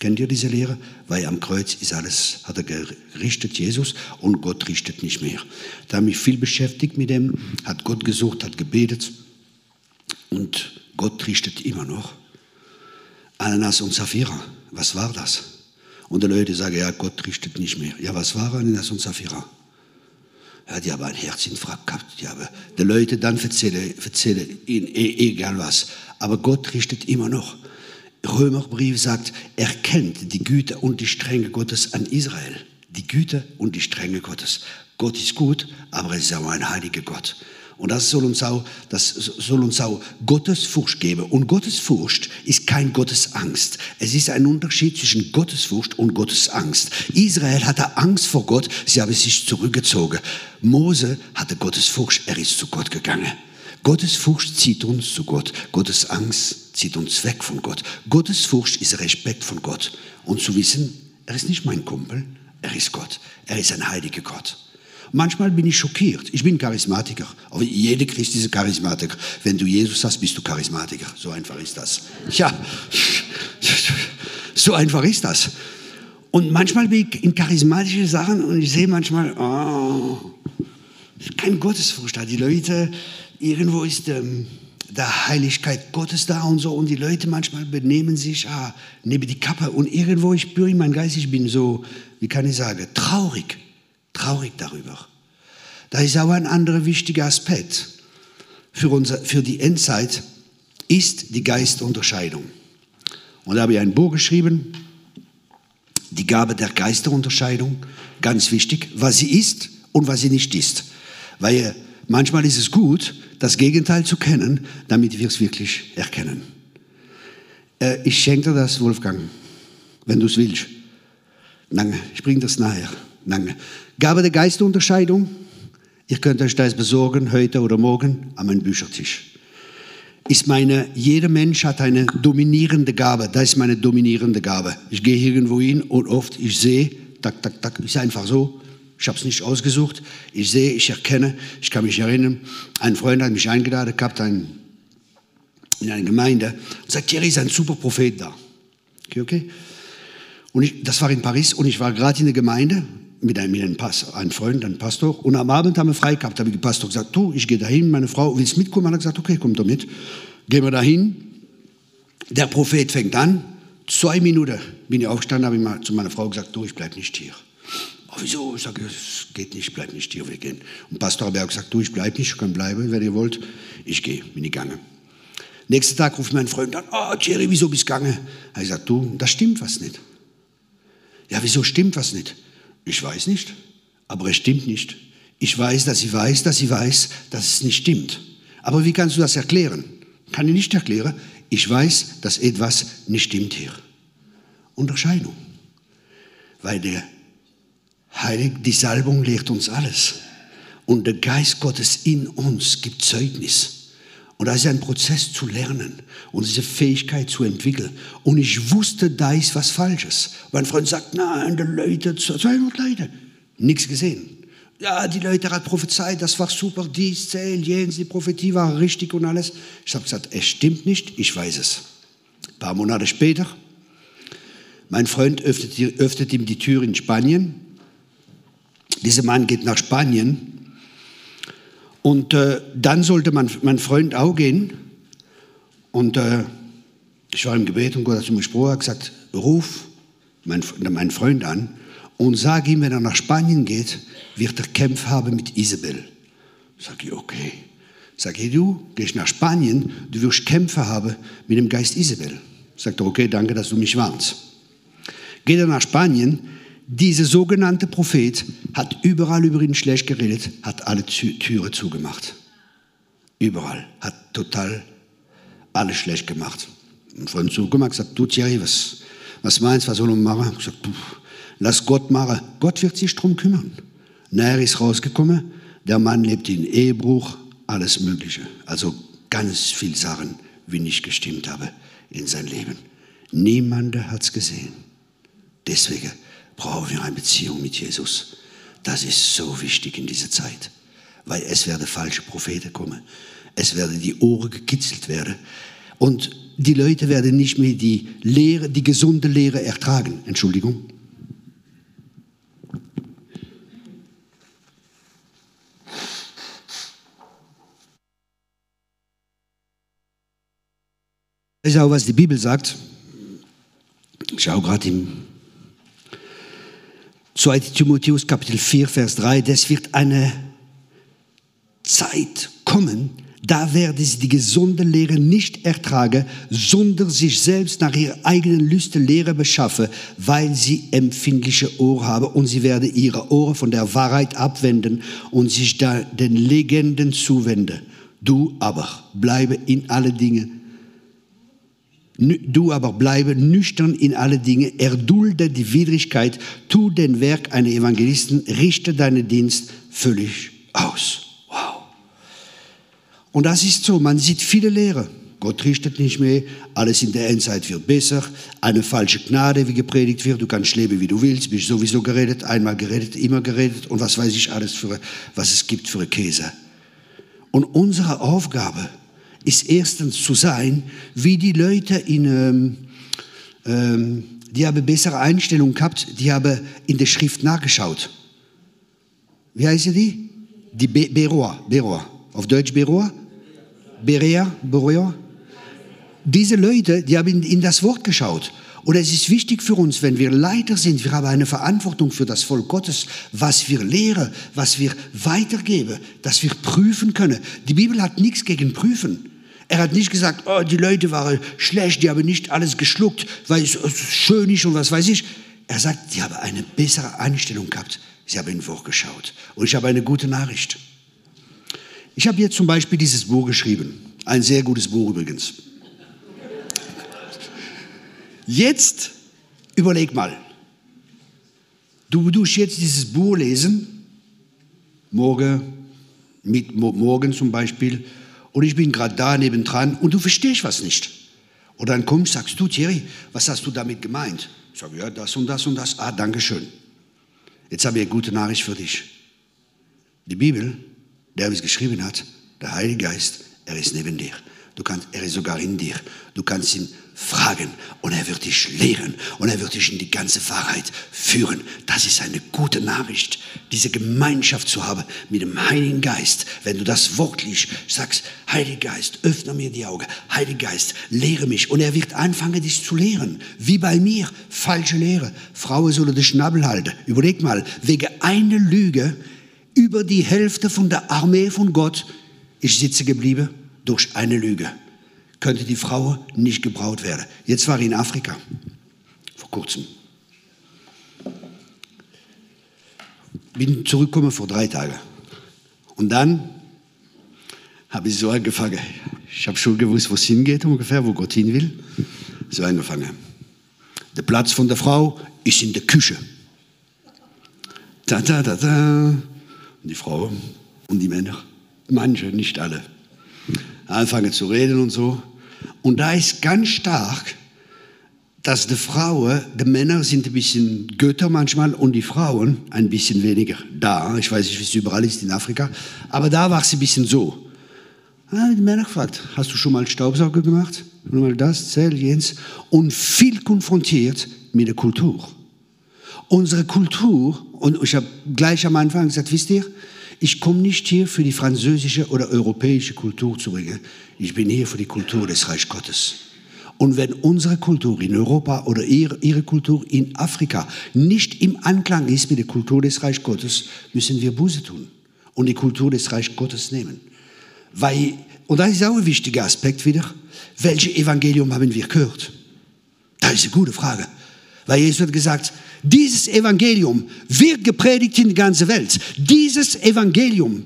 Kennt ihr diese Lehre? Weil am Kreuz ist alles, hat er gerichtet, Jesus, und Gott richtet nicht mehr. Da habe ich mich viel beschäftigt mit dem, hat Gott gesucht, hat gebetet, und Gott richtet immer noch. Ananas und Sapphira, was war das? Und die Leute sagen, ja, Gott richtet nicht mehr. Ja, was war Ananas und Sapphira? Ja, die haben einen Herzinfarkt gehabt. Die, haben, die Leute dann erzählen, erzählen ihnen e, egal was. Aber Gott richtet immer noch. Römerbrief sagt, erkennt die Güte und die Strenge Gottes an Israel. Die Güte und die Strenge Gottes. Gott ist gut, aber er ist auch ein heiliger Gott. Und das soll uns auch, das soll uns auch Gottesfurcht geben. Und Gottesfurcht ist kein Gottesangst. Es ist ein Unterschied zwischen Gottesfurcht und Gottesangst. Israel hatte Angst vor Gott, sie haben sich zurückgezogen. Mose hatte Gottesfurcht, er ist zu Gott gegangen. Gottesfurcht zieht uns zu Gott. Gottes Angst zieht uns weg von Gott. Gottesfurcht ist Respekt von Gott. Und zu wissen, er ist nicht mein Kumpel, er ist Gott. Er ist ein heiliger Gott. Manchmal bin ich schockiert. Ich bin Charismatiker. Aber jeder Christ ist Charismatiker. Wenn du Jesus hast, bist du Charismatiker. So einfach ist das. Ja, so einfach ist das. Und manchmal bin ich in charismatische Sachen und ich sehe manchmal, oh, kein Gottesfurcht da. Die Leute, irgendwo ist ähm, der Heiligkeit Gottes da und so. Und die Leute manchmal benehmen sich, ah, neben die Kappe. Und irgendwo, ich spüre in meinem Geist, ich bin so, wie kann ich sagen, traurig traurig darüber. Da ist auch ein anderer wichtiger Aspekt für, unser, für die Endzeit, ist die Geistunterscheidung. Und da habe ich ein Buch geschrieben, die Gabe der Geisterunterscheidung, ganz wichtig, was sie ist und was sie nicht ist. Weil manchmal ist es gut, das Gegenteil zu kennen, damit wir es wirklich erkennen. Äh, ich schenke dir das, Wolfgang, wenn du es willst. Danke, ich bringe das nachher. Danke. Gabe der Geistunterscheidung. Ihr könnt euch das besorgen, heute oder morgen, an meinem Büchertisch. Ist meine, jeder Mensch hat eine dominierende Gabe. Das ist meine dominierende Gabe. Ich gehe irgendwo hin und oft, ich sehe, tak, tak, tak, ist einfach so. Ich habe es nicht ausgesucht. Ich sehe, ich erkenne, ich kann mich erinnern, ein Freund hat mich eingeladen gehabt ein, in eine Gemeinde und sagt, Thierry ist ein super Prophet da. Okay, okay. Und ich, das war in Paris und ich war gerade in der Gemeinde mit einem, mit einem, Pass, einem Freund, einem Pastor. Und am Abend haben wir frei gehabt. Da habe ich dem Pastor gesagt, du, ich gehe dahin, meine Frau, willst mitkommen? Er hat gesagt, okay, komm doch mit. Gehen wir dahin. Der Prophet fängt an. Zwei Minuten bin ich aufgestanden, habe ich mal zu meiner Frau gesagt, du, ich bleibe nicht hier. Oh, wieso? Ich sage, es geht nicht, ich bleibe nicht hier, wir gehen. Und Pastor auch gesagt, du, ich bleibe nicht, ich kann bleiben, wenn ihr wollt. Ich gehe, bin ich gegangen. Nächsten Tag ruft mein Freund an, oh, Thierry, wieso bist du gegangen? Er gesagt, du, da stimmt was nicht. Ja, wieso stimmt was nicht? Ich weiß nicht, aber es stimmt nicht. Ich weiß, dass ich weiß, dass ich weiß, dass es nicht stimmt. Aber wie kannst du das erklären? Kann ich nicht erklären. Ich weiß, dass etwas nicht stimmt hier. Unterscheidung. Weil der Heilige, die Salbung lehrt uns alles. Und der Geist Gottes in uns gibt Zeugnis. Und das ist ein Prozess zu lernen und diese Fähigkeit zu entwickeln. Und ich wusste, da ist was Falsches. Mein Freund sagt, nein, die Leute, 200 Leute. Nichts gesehen. Ja, die Leute haben prophezeit, das war super, dies, zähl, jenes, die Prophetie war richtig und alles. Ich habe gesagt, es stimmt nicht, ich weiß es. Ein paar Monate später, mein Freund öffnet, öffnet ihm die Tür in Spanien. Dieser Mann geht nach Spanien und äh, dann sollte mein, mein Freund auch gehen. Und äh, ich war im Gebet und Gott hat zu mir gesprochen, hat gesagt, ruf meinen mein Freund an und sag ihm, wenn er nach Spanien geht, wird er Kämpfe haben mit Isabel. Sag ich, okay. Sag ich, du gehst nach Spanien, du wirst Kämpfe haben mit dem Geist Isabel. Sagt er, okay, danke, dass du mich warnst. Geht er nach Spanien, dieser sogenannte Prophet hat überall über ihn schlecht geredet, hat alle Türen zugemacht. Überall. Hat total alles schlecht gemacht. Und von zugemacht, gesagt, du Thierry, was, was meinst du, was soll man machen? Ich gesagt, lass Gott machen. Gott wird sich darum kümmern. Näher ist rausgekommen, der Mann lebt in Ehebruch, alles Mögliche. Also ganz viele Sachen, wie nicht gestimmt habe in sein Leben. Niemand hat es gesehen. Deswegen brauchen wir eine Beziehung mit Jesus. Das ist so wichtig in dieser Zeit, weil es werden falsche Propheten kommen. Es werden die Ohren gekitzelt werden und die Leute werden nicht mehr die Lehre, die gesunde Lehre ertragen. Entschuldigung. Das ist auch, was die Bibel sagt. Ich schaue gerade im 2 Timotheus Kapitel 4, Vers 3, das wird eine Zeit kommen, da werden sie die gesunde Lehre nicht ertragen, sondern sich selbst nach ihrer eigenen Lüste Lehre beschaffen, weil sie empfindliche Ohren haben und sie werden ihre Ohren von der Wahrheit abwenden und sich da den Legenden zuwenden. Du aber bleibe in alle Dinge Du aber bleibe nüchtern in alle Dinge, erdulde die Widrigkeit, tu den Werk eines Evangelisten, richte deinen Dienst völlig aus. Wow. Und das ist so, man sieht viele Lehre. Gott richtet nicht mehr, alles in der Endzeit wird besser, eine falsche Gnade, wie gepredigt wird, du kannst leben, wie du willst, bist sowieso geredet, einmal geredet, immer geredet und was weiß ich alles, für, was es gibt für Käse. Und unsere Aufgabe ist erstens zu sein, wie die Leute in, ähm, ähm, die haben bessere Einstellungen gehabt, die haben in der Schrift nachgeschaut. Wie heißen die? Die Be Beroa, Beroa. Auf Deutsch Beroa? Berea, Beroa. Diese Leute, die haben in, in das Wort geschaut. Und es ist wichtig für uns, wenn wir Leiter sind, wir haben eine Verantwortung für das Volk Gottes, was wir lehren, was wir weitergeben, dass wir prüfen können. Die Bibel hat nichts gegen Prüfen. Er hat nicht gesagt, oh, die Leute waren schlecht, die haben nicht alles geschluckt, weil es schön ist und was weiß ich. Er sagt, die haben eine bessere Einstellung gehabt. Sie haben ihn vorgeschaut. Und ich habe eine gute Nachricht. Ich habe jetzt zum Beispiel dieses Buch geschrieben. Ein sehr gutes Buch übrigens. Jetzt überleg mal. Du musst jetzt dieses Buch lesen, morgen, mit, morgen zum Beispiel, und ich bin gerade da nebendran und du verstehst was nicht. Und dann kommst, sagst du, Thierry, was hast du damit gemeint? Ich sage, ja, das und das und das. Ah, danke schön. Jetzt habe ich eine gute Nachricht für dich. Die Bibel, der es geschrieben hat, der Heilige Geist, er ist neben dir. Du kannst, er ist sogar in dir. Du kannst ihn fragen und er wird dich lehren und er wird dich in die ganze Wahrheit führen. Das ist eine gute Nachricht, diese Gemeinschaft zu haben mit dem Heiligen Geist. Wenn du das Wort liest, sagst, Heiliger Geist, öffne mir die Augen. Heiliger Geist, lehre mich. Und er wird anfangen, dich zu lehren. Wie bei mir, falsche Lehre. Frauen sollen den Schnabel halten. Überleg mal, wegen einer Lüge über die Hälfte von der Armee von Gott ist sitzen geblieben durch eine Lüge könnte die Frau nicht gebraut werden. Jetzt war ich in Afrika, vor kurzem. Bin zurückgekommen vor drei Tagen. Und dann habe ich so angefangen. Ich habe schon gewusst, wo es hingeht ungefähr, wo Gott hin will. So angefangen. Der Platz von der Frau ist in der Küche. Da, da, da, da. Und die Frau Und die Männer, manche, nicht alle, anfangen zu reden und so. Und da ist ganz stark, dass die Frauen, die Männer sind ein bisschen Götter manchmal und die Frauen ein bisschen weniger. Da, ich weiß nicht, wie es überall ist in Afrika, aber da war es ein bisschen so. Ah, die Männer gefragt, hast du schon mal Staubsauger gemacht? Und mal das, zähl, Jens. Und viel konfrontiert mit der Kultur. Unsere Kultur, und ich habe gleich am Anfang gesagt, wisst ihr, ich komme nicht hier für die französische oder europäische Kultur zu bringen. Ich bin hier für die Kultur des Reich Gottes. Und wenn unsere Kultur in Europa oder ihre, ihre Kultur in Afrika nicht im Anklang ist mit der Kultur des Reich Gottes, müssen wir Buße tun und die Kultur des Reich Gottes nehmen. Weil, und das ist auch ein wichtiger Aspekt wieder, welches Evangelium haben wir gehört? Das ist eine gute Frage. Weil Jesus hat gesagt, dieses Evangelium wird gepredigt in die ganze Welt. Dieses Evangelium.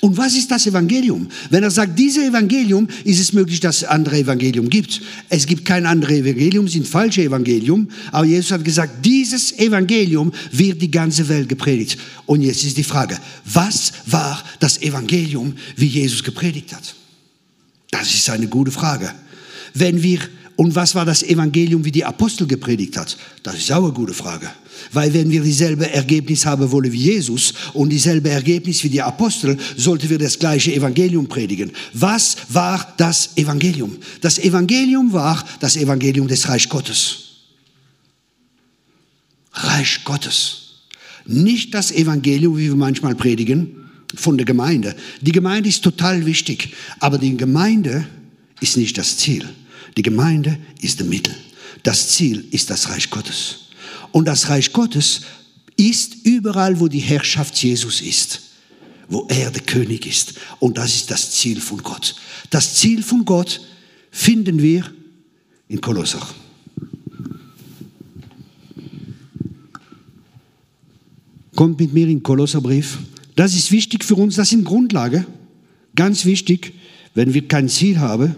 Und was ist das Evangelium? Wenn er sagt, dieses Evangelium, ist es möglich, dass es andere Evangelium gibt. Es gibt kein anderes Evangelium, es sind falsche Evangelium. Aber Jesus hat gesagt, dieses Evangelium wird die ganze Welt gepredigt. Und jetzt ist die Frage, was war das Evangelium, wie Jesus gepredigt hat? Das ist eine gute Frage. Wenn wir und was war das Evangelium, wie die Apostel gepredigt hat? Das ist auch eine gute Frage. Weil wenn wir dieselbe Ergebnis haben wollen wie Jesus und dieselbe Ergebnis wie die Apostel, sollten wir das gleiche Evangelium predigen. Was war das Evangelium? Das Evangelium war das Evangelium des Reich Gottes. Reich Gottes. Nicht das Evangelium, wie wir manchmal predigen, von der Gemeinde. Die Gemeinde ist total wichtig, aber die Gemeinde ist nicht das Ziel. Die Gemeinde ist der Mittel. Das Ziel ist das Reich Gottes. Und das Reich Gottes ist überall, wo die Herrschaft Jesus ist, wo er der König ist. Und das ist das Ziel von Gott. Das Ziel von Gott finden wir in Kolosser. Kommt mit mir in Kolosserbrief. Das ist wichtig für uns, das ist Grundlage. Ganz wichtig, wenn wir kein Ziel haben,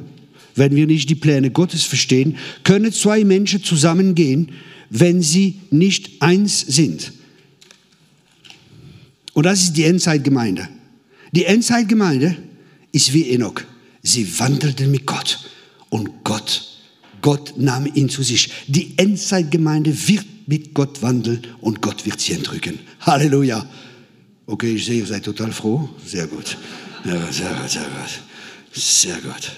wenn wir nicht die Pläne Gottes verstehen, können zwei Menschen zusammengehen, wenn sie nicht eins sind. Und das ist die Endzeitgemeinde. Die Endzeitgemeinde ist wie Enoch. Sie wandelten mit Gott und Gott, Gott nahm ihn zu sich. Die Endzeitgemeinde wird mit Gott wandeln und Gott wird sie entrücken. Halleluja. Okay, ich sehe, ihr seid total froh. Sehr gut. Ja, sehr gut, sehr gut. Sehr gut.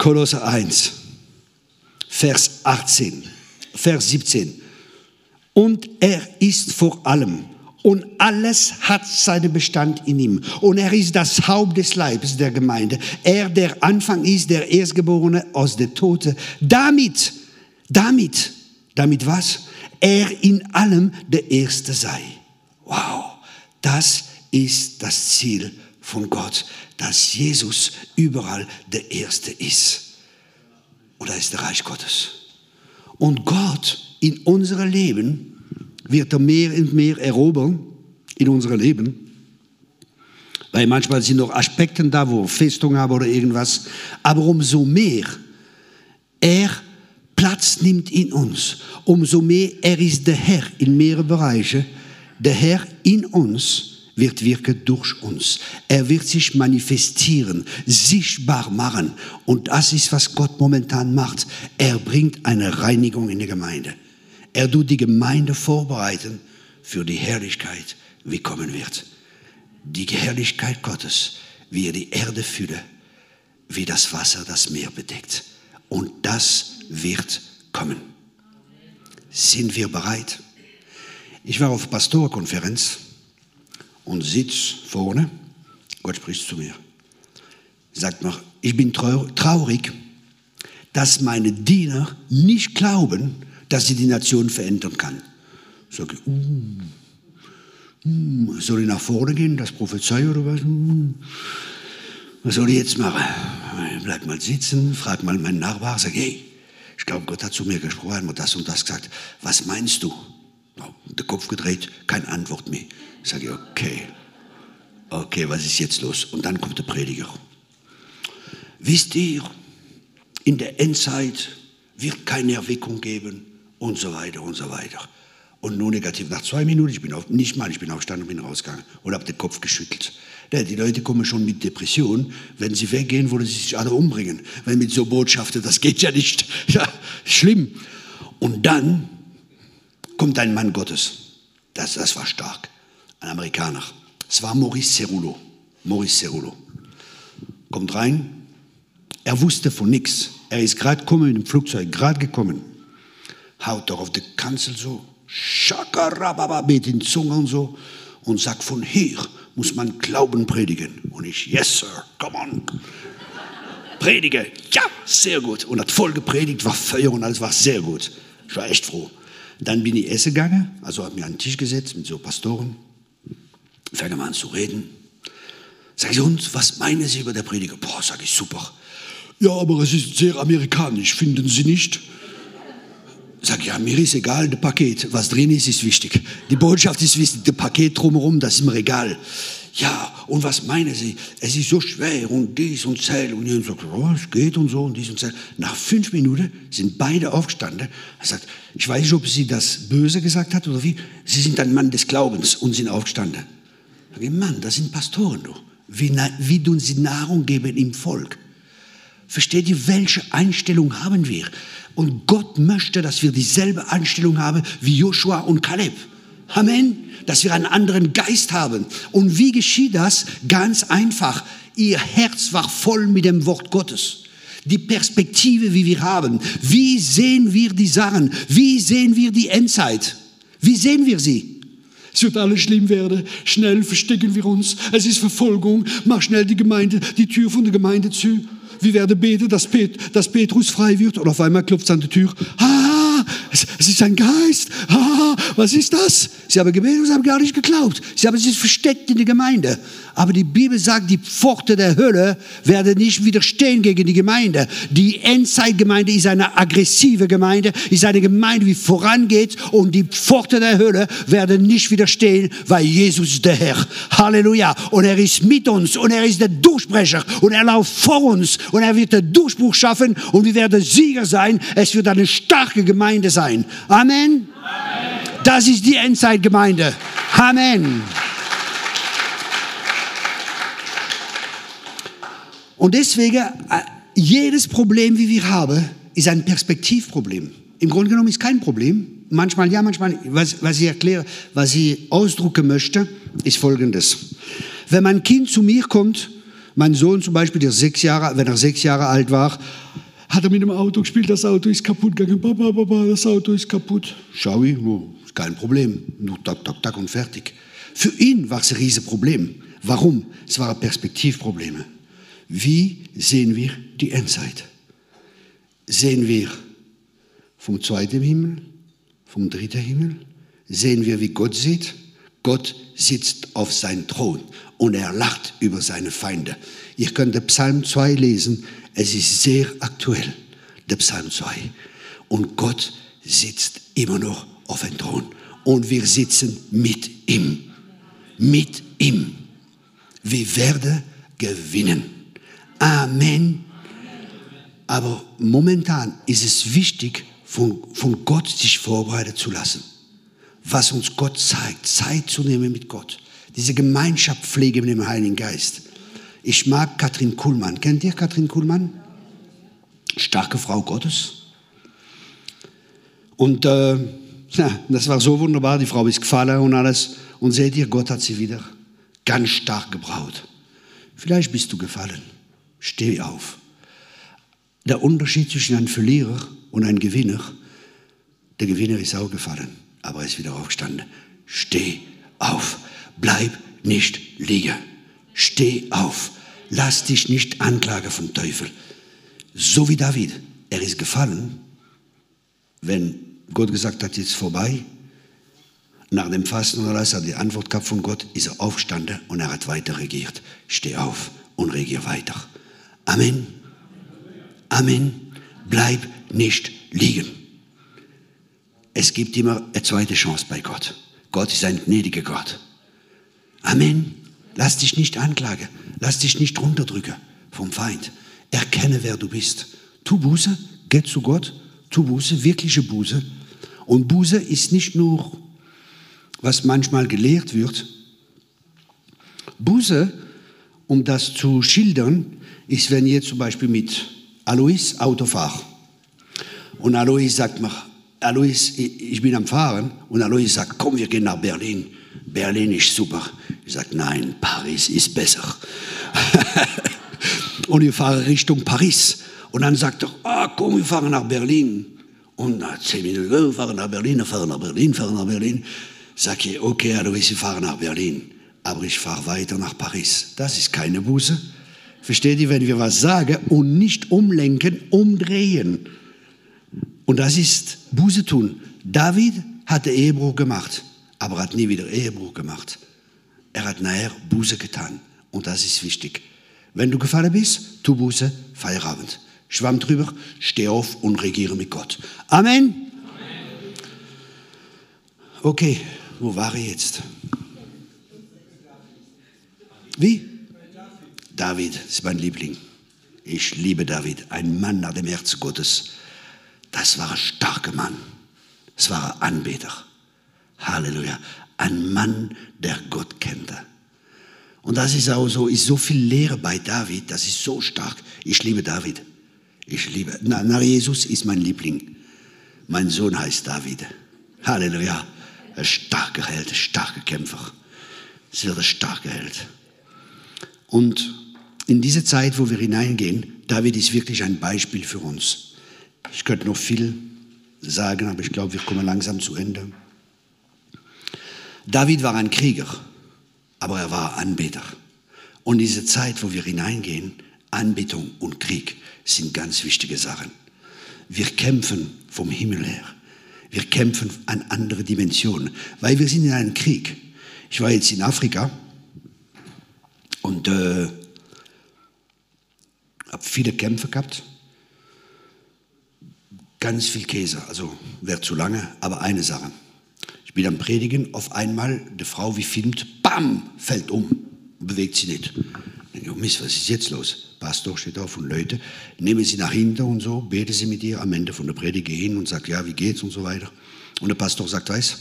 Kolosser 1, Vers 18, Vers 17. Und er ist vor allem und alles hat seinen Bestand in ihm. Und er ist das Haupt des Leibes der Gemeinde. Er, der Anfang ist, der Erstgeborene aus der Tote. Damit, damit, damit was? Er in allem der Erste sei. Wow, das ist das Ziel von Gott, dass Jesus überall der Erste ist. Und da ist der Reich Gottes. Und Gott in unserem Leben wird er mehr und mehr erobern in unserem Leben. Weil manchmal sind noch Aspekte da, wo Festung haben oder irgendwas. Aber umso mehr er Platz nimmt in uns, umso mehr er ist der Herr in mehreren Bereichen, der Herr in uns wird wirken durch uns. Er wird sich manifestieren, sichtbar machen. Und das ist, was Gott momentan macht. Er bringt eine Reinigung in die Gemeinde. Er tut die Gemeinde vorbereiten für die Herrlichkeit, wie kommen wird. Die Herrlichkeit Gottes, wie er die Erde fülle, wie das Wasser das Meer bedeckt. Und das wird kommen. Sind wir bereit? Ich war auf Pastorkonferenz und sitz vorne. Gott spricht zu mir. Sagt mir, ich bin traurig, dass meine Diener nicht glauben, dass sie die Nation verändern kann. Sag ich, uh, uh, soll ich nach vorne gehen, das Prophezei oder was? Uh, was soll ich jetzt machen? Bleib mal sitzen, frag mal meinen Nachbar, sag, hey, ich glaube, Gott hat zu mir gesprochen und das und das gesagt. Was meinst du? Der Kopf gedreht, keine Antwort mehr. Sag ich, okay, okay, was ist jetzt los? Und dann kommt der Prediger. Wisst ihr, in der Endzeit wird keine Erweckung geben und so weiter und so weiter. Und nur negativ. Nach zwei Minuten, ich bin auf, nicht mal, ich bin aufgestanden und bin rausgegangen und habe den Kopf geschüttelt. Ja, die Leute kommen schon mit Depression. Wenn sie weggehen, wollen sie sich alle umbringen. Weil mit so Botschaften, das geht ja nicht. Ja, schlimm. Und dann kommt ein Mann Gottes. Das, das war stark. Ein Amerikaner. Es war Maurice Cerulo. Maurice Cerulo. Kommt rein. Er wusste von nichts. Er ist gerade gekommen mit dem Flugzeug, gerade gekommen. Haut doch auf die Kanzel so. Shakarababa mit den Zungen und so. Und sagt, von hier muss man Glauben predigen. Und ich, yes, sir, come on. Predige. Ja, sehr gut. Und hat voll gepredigt, war Feuer und alles war sehr gut. Ich war echt froh. Dann bin ich essen gegangen, also habe mir an den Tisch gesetzt mit so Pastoren. Fange mal an zu reden. Sag ich, und was meinen Sie über der Prediger? Boah, sag ich, super. Ja, aber es ist sehr amerikanisch, finden Sie nicht? Sag ja, mir ist egal, das Paket, was drin ist, ist wichtig. Die Botschaft ist wichtig, das Paket drumherum, das ist mir egal. Ja, und was meinen Sie? Es ist so schwer und dies und zähl. Und jemand sagt, oh, es geht und so und dies und zähl. Nach fünf Minuten sind beide aufgestanden. Er sagt, ich weiß nicht, ob sie das böse gesagt hat oder wie. Sie sind ein Mann des Glaubens und sind aufgestanden. Ich sage, Mann, das sind Pastoren, du. Wie, wie tun sie Nahrung geben im Volk? Versteht ihr, welche Einstellung haben wir? Und Gott möchte, dass wir dieselbe Einstellung haben wie Joshua und Kaleb. Amen. Dass wir einen anderen Geist haben. Und wie geschieht das? Ganz einfach. Ihr Herz war voll mit dem Wort Gottes. Die Perspektive, wie wir haben. Wie sehen wir die Sachen? Wie sehen wir die Endzeit? Wie sehen wir sie? Es wird alles schlimm werden. Schnell verstecken wir uns. Es ist Verfolgung. Mach schnell die Gemeinde, die Tür von der Gemeinde zu. Wir werden beten, dass, Pet, dass Petrus frei wird. Und auf einmal klopft es an die Tür. Ah, es, ist ein Geist. Ah, was ist das? Sie haben gebetet und sie haben gar nicht geglaubt. Sie haben sich versteckt in der Gemeinde. Aber die Bibel sagt, die Pforte der Hölle werden nicht widerstehen gegen die Gemeinde. Die Endzeitgemeinde ist eine aggressive Gemeinde, ist eine Gemeinde, die vorangeht und die Pforte der Hölle werden nicht widerstehen, weil Jesus ist der Herr. Halleluja. Und er ist mit uns und er ist der Durchbrecher und er läuft vor uns und er wird den Durchbruch schaffen und wir werden Sieger sein. Es wird eine starke Gemeinde sein. Amen. Amen. Das ist die Endzeitgemeinde. Amen. Und deswegen, äh, jedes Problem, wie wir haben, ist ein Perspektivproblem. Im Grunde genommen ist kein Problem. Manchmal ja, manchmal. Was, was ich erkläre, was ich ausdrucken möchte, ist Folgendes. Wenn mein Kind zu mir kommt, mein Sohn zum Beispiel, der sechs Jahre, wenn er sechs Jahre alt war, hat er mit dem Auto gespielt, das Auto ist kaputt gegangen. Papa, Papa, das Auto ist kaputt. Schau ich, oh, kein Problem. Nur tak, tak, tak und fertig. Für ihn war es ein Riesenproblem. Warum? Es waren Perspektivprobleme. Wie sehen wir die Endzeit? Sehen wir vom zweiten Himmel, vom dritten Himmel? Sehen wir, wie Gott sieht? Gott sitzt auf seinem Thron und er lacht über seine Feinde. Ihr könnt Psalm 2 lesen. Es ist sehr aktuell, der Psalm 2. Und Gott sitzt immer noch auf dem Thron. Und wir sitzen mit ihm. Mit ihm. Wir werden gewinnen. Amen. Aber momentan ist es wichtig, von, von Gott sich vorbereiten zu lassen. Was uns Gott zeigt, Zeit zu nehmen mit Gott. Diese Gemeinschaft pflegen mit dem Heiligen Geist. Ich mag Katrin Kuhlmann. Kennt ihr Katrin Kuhlmann? Starke Frau Gottes. Und äh, ja, das war so wunderbar. Die Frau ist gefallen und alles. Und seht ihr, Gott hat sie wieder ganz stark gebraut. Vielleicht bist du gefallen. Steh auf. Der Unterschied zwischen einem Verlierer und einem Gewinner, der Gewinner ist auch gefallen, aber er ist wieder aufgestanden. Steh auf. Bleib nicht liegen. Steh auf. Lass dich nicht anklagen vom Teufel. So wie David. Er ist gefallen, wenn Gott gesagt hat, jetzt vorbei. Nach dem Fasten oder alles hat die Antwort gehabt von Gott, ist er aufgestanden und er hat weiter regiert. Steh auf und regier weiter. Amen. Amen. Bleib nicht liegen. Es gibt immer eine zweite Chance bei Gott. Gott ist ein gnädiger Gott. Amen. Lass dich nicht anklagen. Lass dich nicht runterdrücken vom Feind. Erkenne, wer du bist. Tu Buße, geh zu Gott. Tu Buße, wirkliche Buße. Und Buße ist nicht nur was manchmal gelehrt wird. Buße, um das zu schildern, ist, wenn ihr zum Beispiel mit Alois Auto fahrt. Und Alois sagt mir, Alois, ich bin am Fahren. Und Alois sagt, komm, wir gehen nach Berlin. Berlin ist super. Ich sage, nein, Paris ist besser. und wir fahren Richtung Paris. Und dann sagt er, ah, komm, wir fahren nach Berlin. Und nach zehn Minuten, wir fahren nach Berlin, fahren nach Berlin, fahren nach Berlin. Sag ich, okay, Alois, wir fahren nach Berlin. Aber ich fahre weiter nach Paris. Das ist keine Buße. Versteht ihr, wenn wir was sagen und nicht umlenken, umdrehen. Und das ist Buße tun. David hatte Ehebruch gemacht, aber hat nie wieder Ehebruch gemacht. Er hat nachher Buße getan. Und das ist wichtig. Wenn du gefallen bist, tu Buße, Feierabend. Schwamm drüber, steh auf und regiere mit Gott. Amen. Amen. Okay, wo war ich jetzt? Wie? David ist mein Liebling. Ich liebe David, ein Mann nach dem Herzen Gottes. Das war ein starker Mann. Das war ein Anbeter. Halleluja. Ein Mann, der Gott kannte. Und das ist auch so, ist so viel Lehre bei David, das ist so stark. Ich liebe David. Ich liebe, na, nach Jesus ist mein Liebling. Mein Sohn heißt David. Halleluja. Ein starker Held, ein starker Kämpfer. Es wird ein starker Held. Und in diese Zeit, wo wir hineingehen, David ist wirklich ein Beispiel für uns. Ich könnte noch viel sagen, aber ich glaube, wir kommen langsam zu Ende. David war ein Krieger, aber er war Anbeter. Und diese Zeit, wo wir hineingehen, Anbetung und Krieg sind ganz wichtige Sachen. Wir kämpfen vom Himmel her. Wir kämpfen an andere Dimensionen, weil wir sind in einem Krieg. Ich war jetzt in Afrika und äh, habe viele Kämpfe gehabt. Ganz viel Käse, also wäre zu lange, aber eine Sache. Ich bin am Predigen, auf einmal, die Frau wie filmt, bam, fällt um, bewegt sie nicht. Ich Mist, was ist jetzt los? Pastor steht auf und Leute, nehmen sie nach hinten und so, beten sie mit ihr am Ende von der Predigt hin und sagt, ja, wie geht's und so weiter. Und der Pastor sagt, weiß,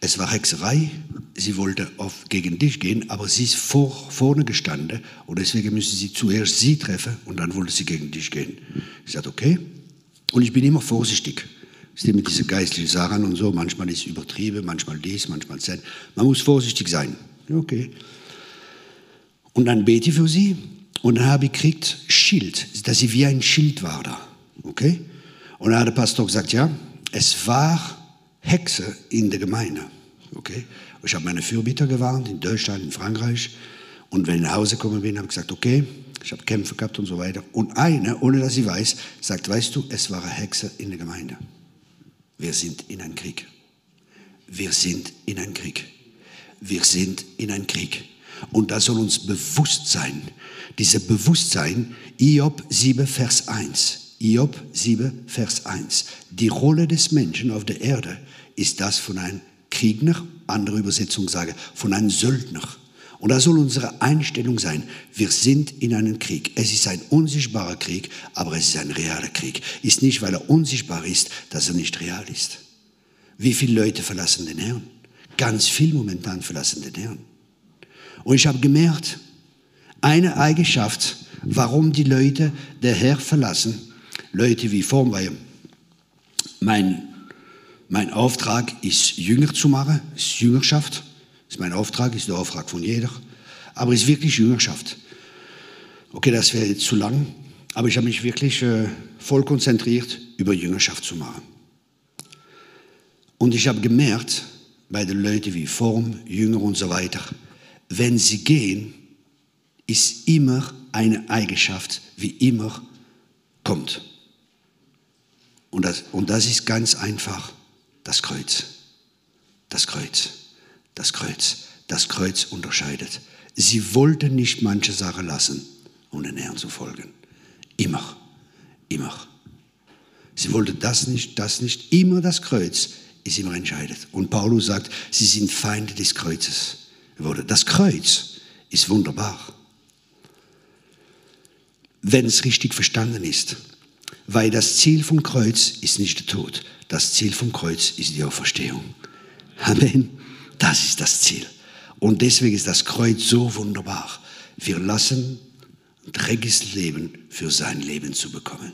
es war Hexerei, sie wollte auf, gegen dich gehen, aber sie ist vor, vorne gestanden und deswegen müssen sie zuerst sie treffen und dann wollte sie gegen dich gehen. Ich sagte, okay. Und ich bin immer vorsichtig. Ist mit diesen geistlichen Sachen und so, manchmal ist es übertrieben, manchmal dies, manchmal das. Man muss vorsichtig sein. Okay. Und dann bete ich für sie und dann habe ich gekriegt Schild, dass sie wie ein Schild war da. Okay? Und dann hat der Pastor gesagt, ja, es war Hexe in der Gemeinde. Okay? Ich habe meine Fürbitter gewarnt in Deutschland, in Frankreich. Und wenn ich nach Hause gekommen bin, habe ich gesagt, okay, ich habe Kämpfe gehabt und so weiter. Und eine, ohne dass sie weiß, sagt, weißt du, es war eine Hexe in der Gemeinde. Wir sind in einem Krieg. Wir sind in einem Krieg. Wir sind in einem Krieg. Und da soll uns bewusst sein, dieses Bewusstsein, Iob 7, Vers 1. Iob 7, Vers 1. Die Rolle des Menschen auf der Erde ist das von einem Kriegner, andere Übersetzung sage, von einem Söldner. Und da soll unsere Einstellung sein, wir sind in einem Krieg. Es ist ein unsichtbarer Krieg, aber es ist ein realer Krieg. Ist nicht, weil er unsichtbar ist, dass er nicht real ist. Wie viele Leute verlassen den Herrn? Ganz viel momentan verlassen den Herrn. Und ich habe gemerkt, eine Eigenschaft, warum die Leute den Herr verlassen, Leute wie Formweihe, mein mein Auftrag ist, Jünger zu machen, ist Jüngerschaft. Ist mein Auftrag, ist der Auftrag von jeder. Aber es ist wirklich Jüngerschaft. Okay, das wäre jetzt zu lang, aber ich habe mich wirklich äh, voll konzentriert, über Jüngerschaft zu machen. Und ich habe gemerkt, bei den Leuten wie Form, Jünger und so weiter, wenn sie gehen, ist immer eine Eigenschaft, wie immer kommt. Und das, und das ist ganz einfach das Kreuz. Das Kreuz. Das Kreuz. Das Kreuz unterscheidet. Sie wollten nicht manche Sachen lassen, um den Herrn zu folgen. Immer. Immer. Sie wollten das nicht, das nicht. Immer das Kreuz ist immer entscheidend. Und Paulus sagt, sie sind Feinde des Kreuzes. Das Kreuz ist wunderbar. Wenn es richtig verstanden ist. Weil das Ziel vom Kreuz ist nicht der Tod. Das Ziel vom Kreuz ist die Auferstehung. Amen. Das ist das Ziel. Und deswegen ist das Kreuz so wunderbar. Wir lassen dreckiges Leben für sein Leben zu bekommen.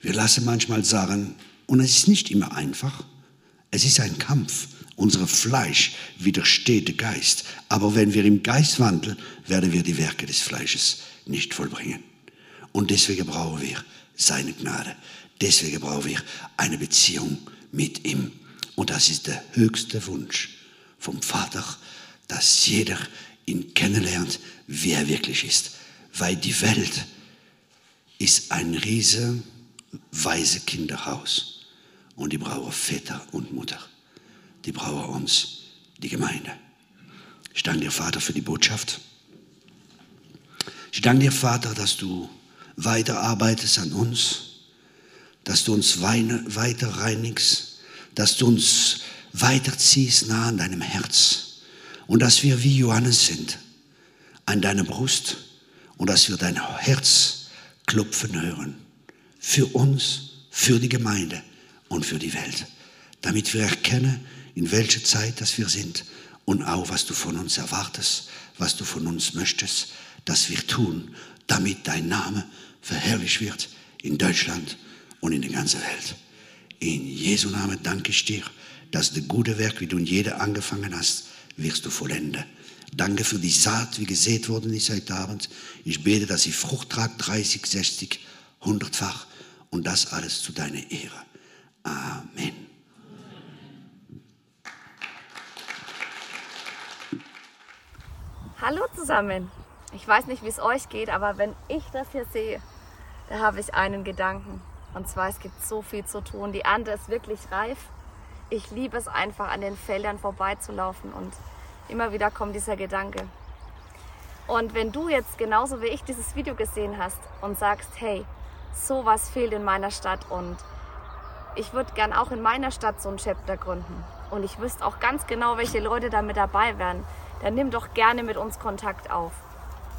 Wir lassen manchmal sagen, und es ist nicht immer einfach, es ist ein Kampf. Unser Fleisch widersteht dem Geist. Aber wenn wir im Geist wandeln, werden wir die Werke des Fleisches nicht vollbringen. Und deswegen brauchen wir seine Gnade. Deswegen brauchen wir eine Beziehung mit ihm. Und das ist der höchste Wunsch vom Vater, dass jeder ihn kennenlernt, wie er wirklich ist. Weil die Welt ist ein riese weise Kinderhaus. Und die brauchen Väter und Mutter. Die brauchen uns, die Gemeinde. Ich danke dir, Vater, für die Botschaft. Ich danke dir, Vater, dass du weiter arbeitest an uns, dass du uns weiter reinigst, dass du uns weiterziehst nah an deinem Herz und dass wir wie Johannes sind, an deiner Brust und dass wir dein Herz klopfen hören. Für uns, für die Gemeinde und für die Welt. Damit wir erkennen, in welcher Zeit das wir sind und auch, was du von uns erwartest, was du von uns möchtest, dass wir tun, damit dein Name verherrlicht wird in Deutschland und in der ganzen Welt. In Jesu Namen danke ich dir, dass das gute Werk, wie du in jeder angefangen hast, wirst du vollenden. Danke für die Saat, wie gesät worden ist heute Abend. Ich bete, dass sie Frucht tragt, 30, 60, 100-fach. Und das alles zu deiner Ehre. Amen. Hallo zusammen. Ich weiß nicht, wie es euch geht, aber wenn ich das hier sehe, da habe ich einen Gedanken. Und zwar, es gibt so viel zu tun. Die Ernte ist wirklich reif. Ich liebe es einfach, an den Feldern vorbeizulaufen und immer wieder kommt dieser Gedanke. Und wenn du jetzt genauso wie ich dieses Video gesehen hast und sagst, hey, sowas fehlt in meiner Stadt und ich würde gern auch in meiner Stadt so ein Chapter gründen und ich wüsste auch ganz genau, welche Leute da mit dabei wären, dann nimm doch gerne mit uns Kontakt auf.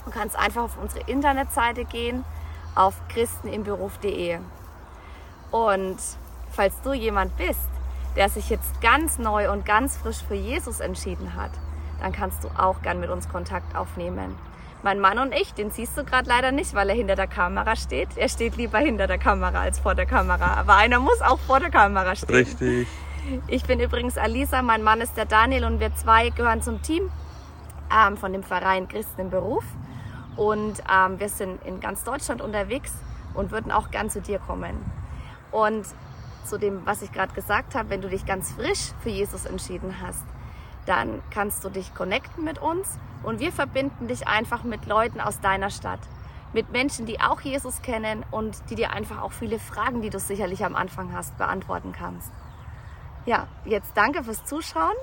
Du kannst einfach auf unsere Internetseite gehen, auf christenimberuf.de. Und falls du jemand bist, der sich jetzt ganz neu und ganz frisch für Jesus entschieden hat, dann kannst du auch gern mit uns Kontakt aufnehmen. Mein Mann und ich, den siehst du gerade leider nicht, weil er hinter der Kamera steht. Er steht lieber hinter der Kamera als vor der Kamera. Aber einer muss auch vor der Kamera stehen. Richtig. Ich bin übrigens Alisa, mein Mann ist der Daniel und wir zwei gehören zum Team ähm, von dem Verein Christen im Beruf. Und ähm, wir sind in ganz Deutschland unterwegs und würden auch gern zu dir kommen. Und zu dem, was ich gerade gesagt habe, wenn du dich ganz frisch für Jesus entschieden hast, dann kannst du dich connecten mit uns und wir verbinden dich einfach mit Leuten aus deiner Stadt, mit Menschen, die auch Jesus kennen und die dir einfach auch viele Fragen, die du sicherlich am Anfang hast, beantworten kannst. Ja, jetzt danke fürs Zuschauen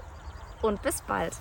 und bis bald.